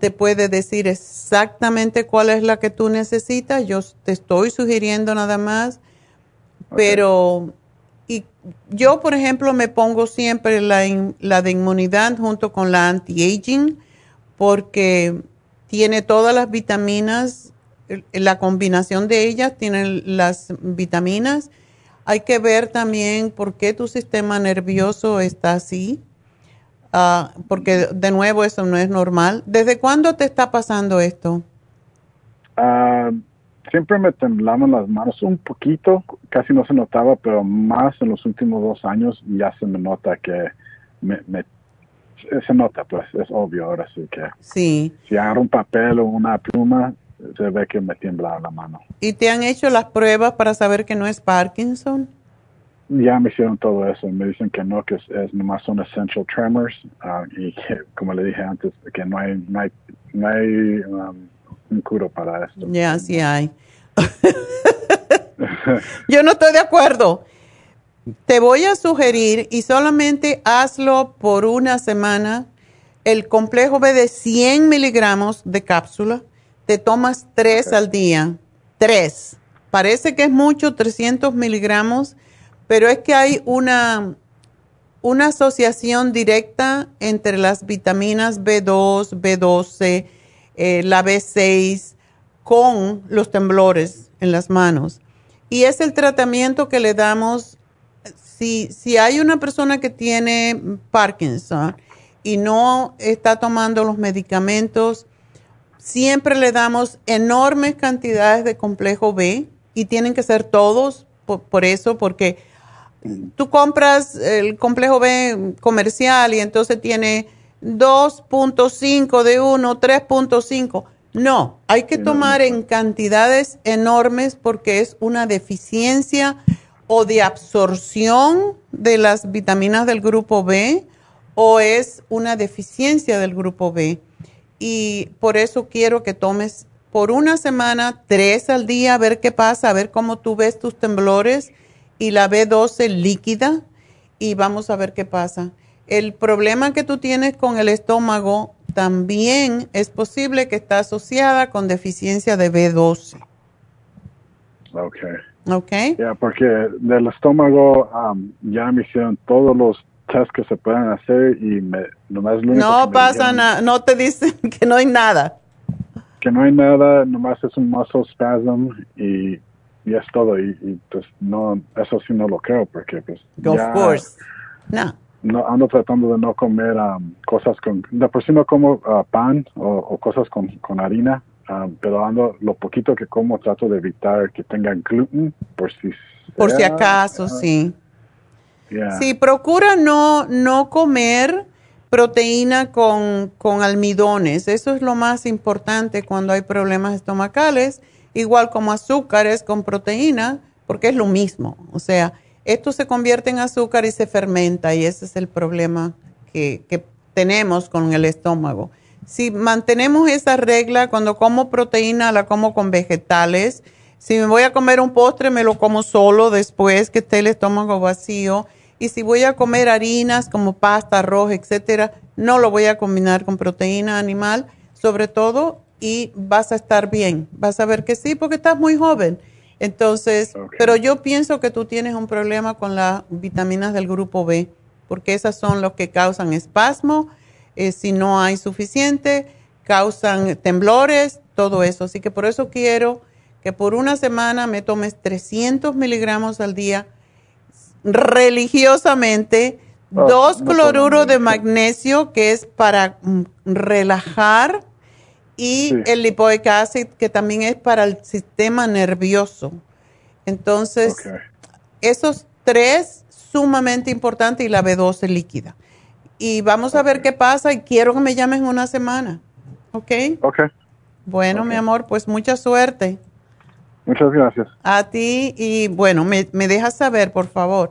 te puede decir exactamente cuál es la que tú necesitas. Yo te estoy sugiriendo nada más, pero y yo, por ejemplo, me pongo siempre la, la de inmunidad junto con la anti-aging porque tiene todas las vitaminas, la combinación de ellas tiene las vitaminas hay que ver también por qué tu sistema nervioso está así, ah, porque de nuevo eso no es normal. ¿Desde cuándo te está pasando esto? Ah, siempre me temblaban las manos un poquito, casi no se notaba, pero más en los últimos dos años ya se me nota que me, se nota, pues es obvio ahora sí que sí. si agarro un papel o una pluma, se ve que me tiembla la mano. ¿Y te han hecho las pruebas para saber que no es Parkinson? Ya me hicieron todo eso. Me dicen que no, que es, nomás son essential tremors ah, y que, como le dije antes, que no hay, no hay, no hay um, un curo para esto. Ya, sí hay. Yo no estoy de acuerdo. Te voy a sugerir y solamente hazlo por una semana. El complejo B de 100 miligramos de cápsula te tomas tres al día, tres. Parece que es mucho, 300 miligramos, pero es que hay una, una asociación directa entre las vitaminas B2, B12, eh, la B6 con los temblores en las manos. Y es el tratamiento que le damos si, si hay una persona que tiene Parkinson y no está tomando los medicamentos, siempre le damos enormes cantidades de complejo B y tienen que ser todos por, eso, porque tú compras el complejo B comercial y entonces tiene 2.5 de uno, 3.5. No, hay que tomar en cantidades enormes porque es una deficiencia o de absorción de las vitaminas del grupo B o es una deficiencia del grupo B y por eso quiero que tomes por una semana, tres al día, a ver qué pasa, a ver cómo tú ves tus temblores y la B12 líquida y vamos a ver qué pasa. El problema que tú tienes con el estómago también es posible que está asociada con deficiencia de B12. Ok. Ok. Ya, porque del estómago um, ya me hicieron todos los test que se pueden hacer y me, nomás lo No pasa nada, no te dicen que no hay nada. Que no hay nada, nomás es un muscle spasm y, y es todo. Y, pues no, eso sí no lo creo porque pues Of course. No. No, ando tratando de no comer um, cosas con, de por sí no como uh, pan o, cosas con, con harina, um, pero ando, lo poquito que como trato de evitar que tengan gluten por si Por si acaso, sí. Sí, procura no, no comer proteína con, con, almidones. Eso es lo más importante cuando hay problemas estomacales, igual como azúcares con proteína, porque es lo mismo. O sea, esto se convierte en azúcar y se fermenta y ese es el problema que, que tenemos con el estómago. Si mantenemos esa regla, cuando como proteína la como con vegetales. Si me voy a comer un postre, me lo como solo después que esté el estómago vacío y si voy a comer harinas como pasta, arroz, etcétera, no lo voy a combinar con proteína animal, sobre todo, y vas a estar bien. Vas a ver que sí, porque estás muy joven. Entonces, pero yo pienso que tú tienes un problema con las vitaminas del grupo B, porque esas son los que causan espasmo, eh, si no hay suficiente, causan temblores, todo eso. Así que por eso quiero que por una semana me tomes 300 miligramos al día religiosamente ah, dos cloruros de magnesio que es para mm, relajar y el lipoic acid que también es para el sistema nervioso. Entonces, esos tres sumamente importante y la B12 líquida. Y vamos a ver qué pasa y quiero que me llamen una semana. ¿Ok? Ok. Bueno, mi amor, pues mucha suerte. Muchas gracias. A ti y bueno, me, me dejas saber, por favor,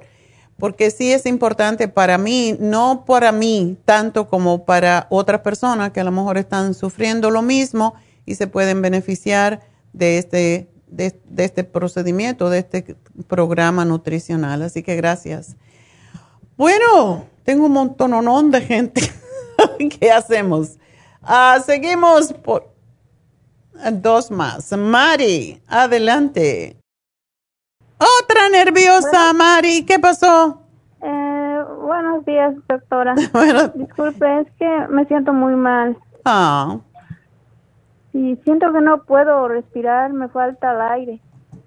porque sí es importante para mí, no para mí tanto como para otras personas que a lo mejor están sufriendo lo mismo y se pueden beneficiar de este, de, este procedimiento, de este programa nutricional. Así que gracias. Bueno, tengo un montón de gente. ¿Qué hacemos? Ah, seguimos por dos más. Mari, adelante. Otra nerviosa, Mari. ¿Qué pasó? Eh, buenos días, doctora. Disculpe, es que me siento muy mal. Ah. Y siento que no puedo respirar, me falta el aire.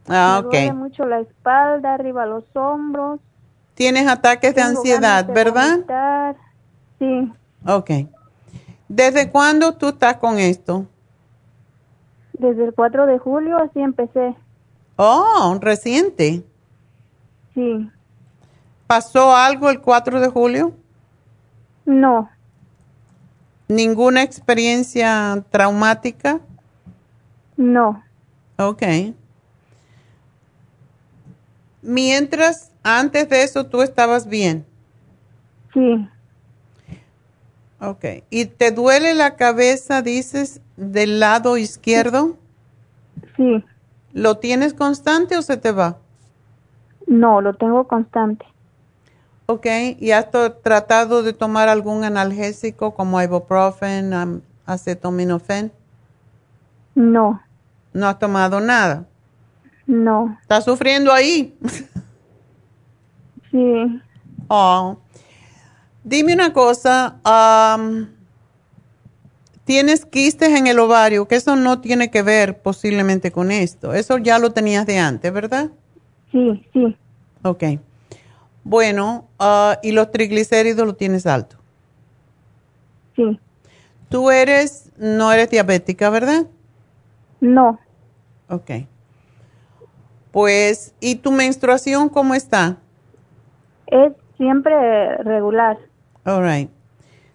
Ah, me Duele mucho la espalda, arriba los hombros. Tienes ataques de ansiedad, ¿verdad? Sí. Ok. ¿Desde cuándo tú estás con esto? Desde el 4 de julio, así empecé. Oh, reciente. Sí. ¿Pasó algo el 4 de julio? No. ¿Ninguna experiencia traumática? No. Ok. Mientras, antes de eso, tú estabas bien. Sí. Ok. ¿Y te duele la cabeza, dices, del lado izquierdo? Sí. ¿Lo tienes constante o se te va? No, lo tengo constante. Ok, ¿y has tratado de tomar algún analgésico como ibuprofen, acetaminofén? No. ¿No has tomado nada? No. ¿Estás sufriendo ahí? sí. Oh. Dime una cosa, tienes quistes en el ovario, que eso no tiene que ver posiblemente con esto. Eso ya lo tenías de antes, ¿verdad? Sí, sí. Ok. Bueno, ah, y los triglicéridos lo tienes alto. Sí. Tú eres, no eres diabética, ¿verdad? No. Ok. Pues, ¿y tu menstruación cómo está? Es siempre regular. All right.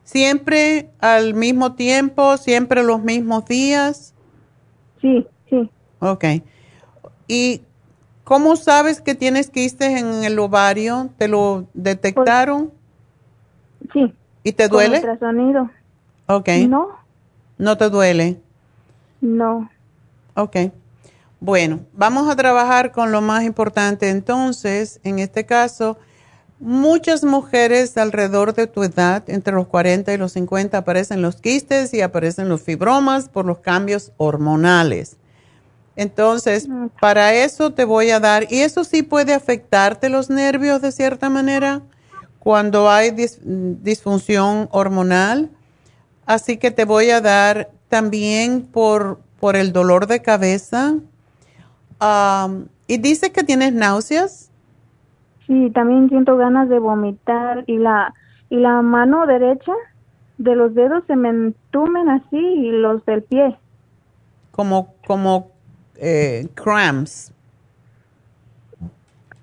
¿Siempre al mismo tiempo, siempre los mismos días? Sí, sí. Ok. ¿Y cómo sabes que tienes quistes en el ovario? ¿Te lo detectaron? sí. ¿Y te duele? Con ultrasonido. Ok. No. ¿No te duele? No. Ok. Bueno, vamos a trabajar con lo más importante entonces, en este caso, Muchas mujeres alrededor de tu edad, entre los 40 y los 50, aparecen los quistes y aparecen los fibromas por los cambios hormonales. Entonces, para eso te voy a dar, y eso sí puede afectarte los nervios de cierta manera cuando hay disfunción hormonal. Así que te voy a dar también por, por el dolor de cabeza. y dice que tienes náuseas. Sí, también siento ganas de vomitar y la y la mano derecha de los dedos se me entumen así y los del pie. Como como eh, cramps.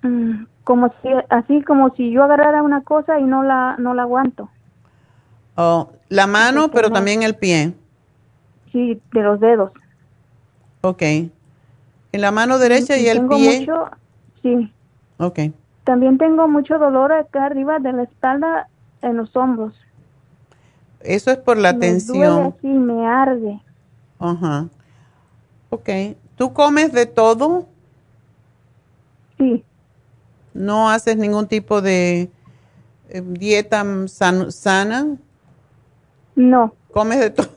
Mm, como si así como si yo agarrara una cosa y no la no la aguanto. Oh, la mano, pero también el pie. Sí, de los dedos. Ok. En la mano derecha y, el pie. Mucho, sí. Ok. También tengo mucho dolor acá arriba de la espalda, en los hombros. Eso es por la tensión. Sí, me arde. Ajá. Ok. ¿Tú comes de todo? Sí. ¿No haces ningún tipo de eh, dieta sana? No. ¿Comes de todo?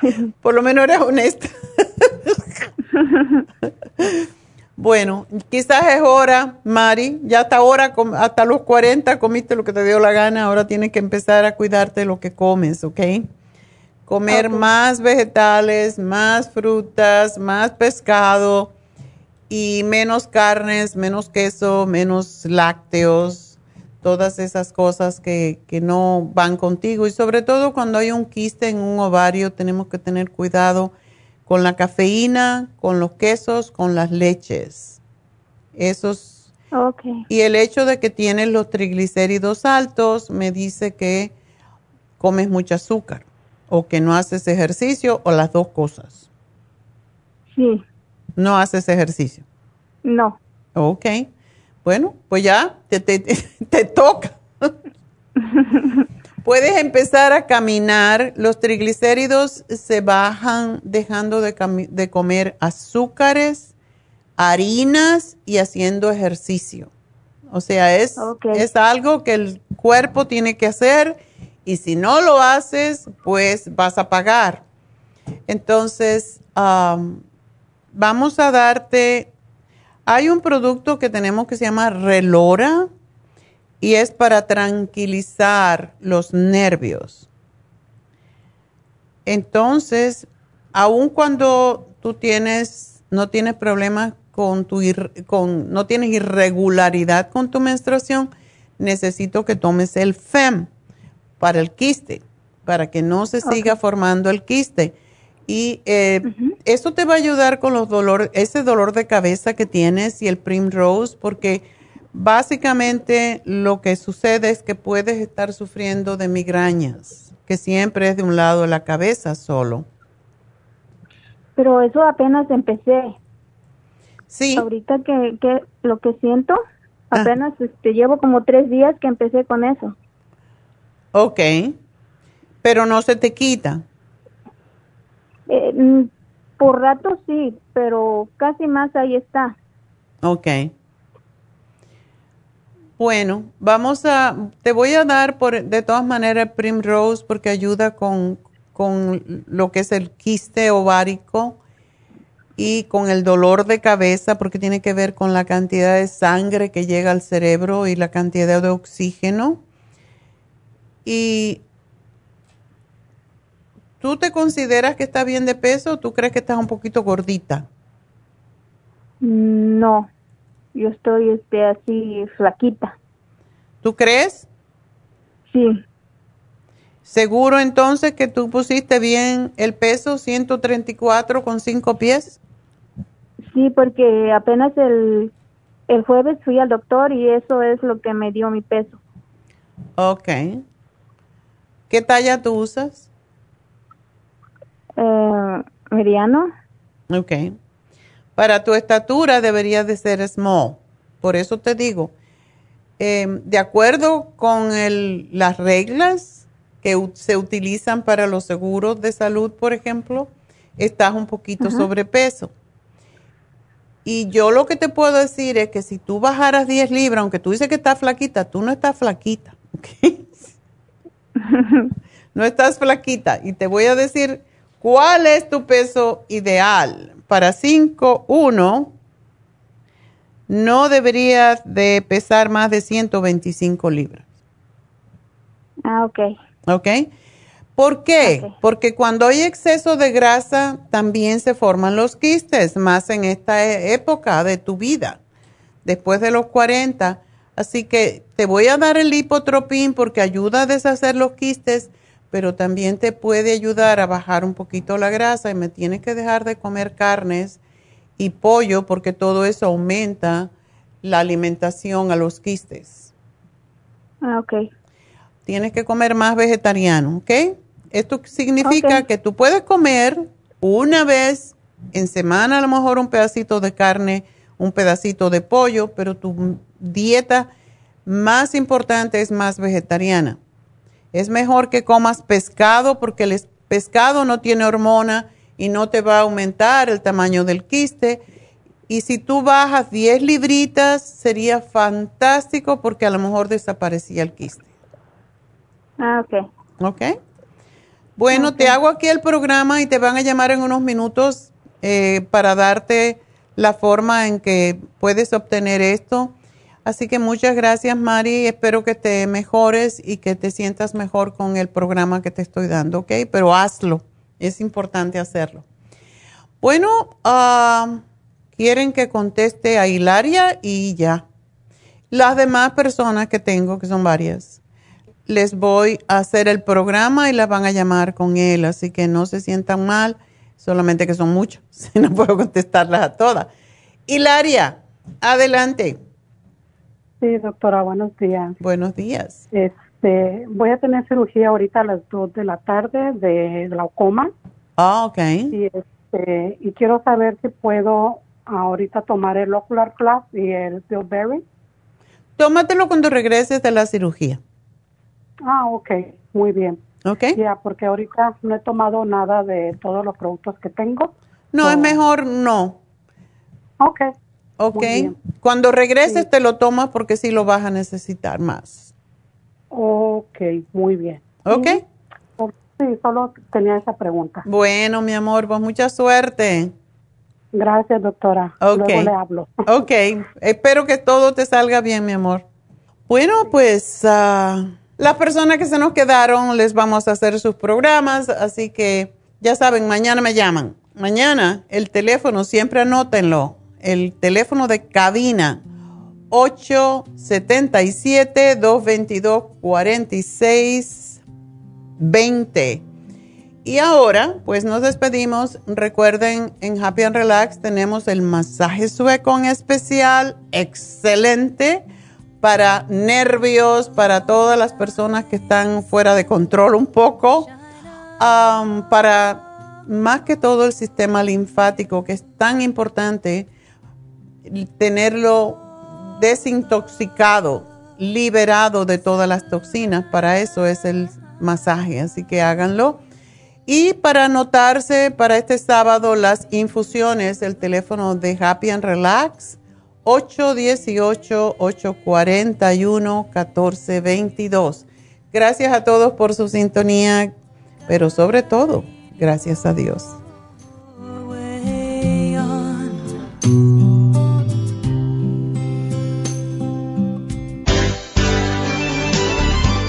por lo menos eres honesta. Bueno, quizás es hora, Mari, ya hasta ahora, hasta los 40 comiste lo que te dio la gana, ahora tienes que empezar a cuidarte de lo que comes, ¿ok? Comer más vegetales, más frutas, más pescado y menos carnes, menos queso, menos lácteos, todas esas cosas que, que no van contigo y sobre todo cuando hay un quiste en un ovario tenemos que tener cuidado con la cafeína, con los quesos, con las leches. Esos, Okay. Y el hecho de que tienes los triglicéridos altos me dice que comes mucho azúcar o que no haces ejercicio o las dos cosas. Sí. ¿No haces ejercicio? No. Ok. Bueno, pues ya te, te, toca. Puedes empezar a caminar. Los triglicéridos se bajan dejando de, de comer azúcares, harinas y haciendo ejercicio. O sea, es, es algo que el cuerpo tiene que hacer y si no lo haces, pues vas a pagar. Entonces, vamos a darte, hay un producto que tenemos que se llama Relora y es para tranquilizar los nervios. Entonces, aun cuando tú tienes, no tienes problemas con tu, con, no tienes irregularidad con tu menstruación, necesito que tomes el FEM para el quiste, para que no se siga formando el quiste. Y eh, eso te va a ayudar con los dolores, ese dolor de cabeza que tienes y el Primrose, porque básicamente lo que sucede es que puedes estar sufriendo de migrañas, que siempre es de un lado de la cabeza solo. Pero eso apenas empecé. Sí. Ahorita que, que lo que siento, ah. apenas te este, llevo como tres días que empecé con eso. Ok, pero no se te quita. Eh, mm, por rato sí, pero casi más ahí está. Ok. Bueno, vamos a, te voy a dar por, de todas maneras Primrose porque ayuda con, con lo que es el quiste ovárico y con el dolor de cabeza porque tiene que ver con la cantidad de sangre que llega al cerebro y la cantidad de oxígeno. Y ¿tú te consideras que estás bien de peso o tú crees que estás un poquito gordita? No, yo estoy este, así flaquita. ¿Tú crees? Sí. ¿Seguro entonces que tú pusiste bien el peso 134 con 5 pies? Sí, porque apenas el, el jueves fui al doctor y eso es lo que me dio mi peso. Ok. ¿Qué talla tú usas? Eh, mediano. Ok. Para tu estatura debería de ser small. Por eso te digo, em, de acuerdo con las reglas que se utilizan para los seguros de salud, por ejemplo, estás un poquito sobrepeso. Y yo lo que te puedo decir es que si tú bajaras 10 libras, aunque tú dices que estás flaquita, tú no estás flaquita. ¿okay? no estás flaquita. Y te voy a decir cuál es tu peso ideal. Para 5, 1, no deberías de pesar más de 125 libras. Ah, ok. Ok. ¿Por qué? Porque cuando hay exceso de grasa también se forman los quistes, más en esta e-, época de tu vida, después de los 40 Así que te voy a dar el lipotropín porque ayuda a deshacer los quistes, pero también te puede ayudar a bajar un poquito la grasa y me tienes que dejar de comer carnes y pollo porque todo eso aumenta la alimentación a los quistes. Ah, ok. Tienes que comer más vegetariano, ¿ok? Esto significa que tú puedes comer una vez en semana a lo mejor un pedacito de carne, un pedacito de pollo, pero tu dieta más importante es más vegetariana. Es mejor que comas pescado porque el pescado no tiene hormona y no te va a aumentar el tamaño del quiste. Y si tú bajas 10 libritas, sería fantástico porque a lo mejor desaparecía el quiste. Ah, ok. Ok. Bueno, te hago aquí el programa y te van a llamar en unos minutos eh, para darte la forma en que puedes obtener esto. Así que muchas gracias, Mari. Espero que te mejores y que te sientas mejor con el programa que te estoy dando, ¿ok? Pero hazlo. Es importante hacerlo. Bueno, ah, quieren que conteste a Hilaria y ya. Las demás personas que tengo, que son varias, les voy a hacer el programa y las van a llamar con él. Así que no se sientan mal, solamente que son muchos. No puedo contestarlas a todas. Hilaria, adelante. Sí, doctora, buenos días. Buenos días. Este, voy a tener cirugía ahorita a las 2 de la tarde de glaucoma. Ah, ok. Y, este, y quiero saber si puedo ahorita tomar el Ocular Plus y el Bilberry. Tómatelo cuando regreses de la cirugía. Ah, ok, muy bien. Ok. Ya, porque ahorita no he tomado nada de todos los productos que tengo. No, es mejor no. Ok. Ok. Cuando regreses te lo tomas porque sí lo vas a necesitar más. Ok, muy bien. Ok. Sí, solo tenía esa pregunta. Bueno, mi amor, pues mucha suerte. Gracias, doctora. Luego le hablo. Ok, espero que todo te salga bien, mi amor. Bueno, pues uh, las personas que se nos quedaron les vamos a hacer sus programas, así que ya saben, mañana me llaman. Mañana el teléfono, siempre anótenlo, el teléfono de cabina 877-222-4620. Y ahora, pues nos despedimos. Recuerden, en Happy and Relax tenemos el masaje sueco en especial, excelente para nervios, para todas las personas que están fuera de control un poco, para más que todo el sistema linfático, que es tan importante tenerlo desintoxicado, liberado de todas las toxinas. Para eso es el masaje, así que háganlo. Y para anotarse para este sábado las infusiones, el teléfono de Happy and Relax, 818-841-1422. Gracias a todos por su sintonía, pero sobre todo, gracias a Dios.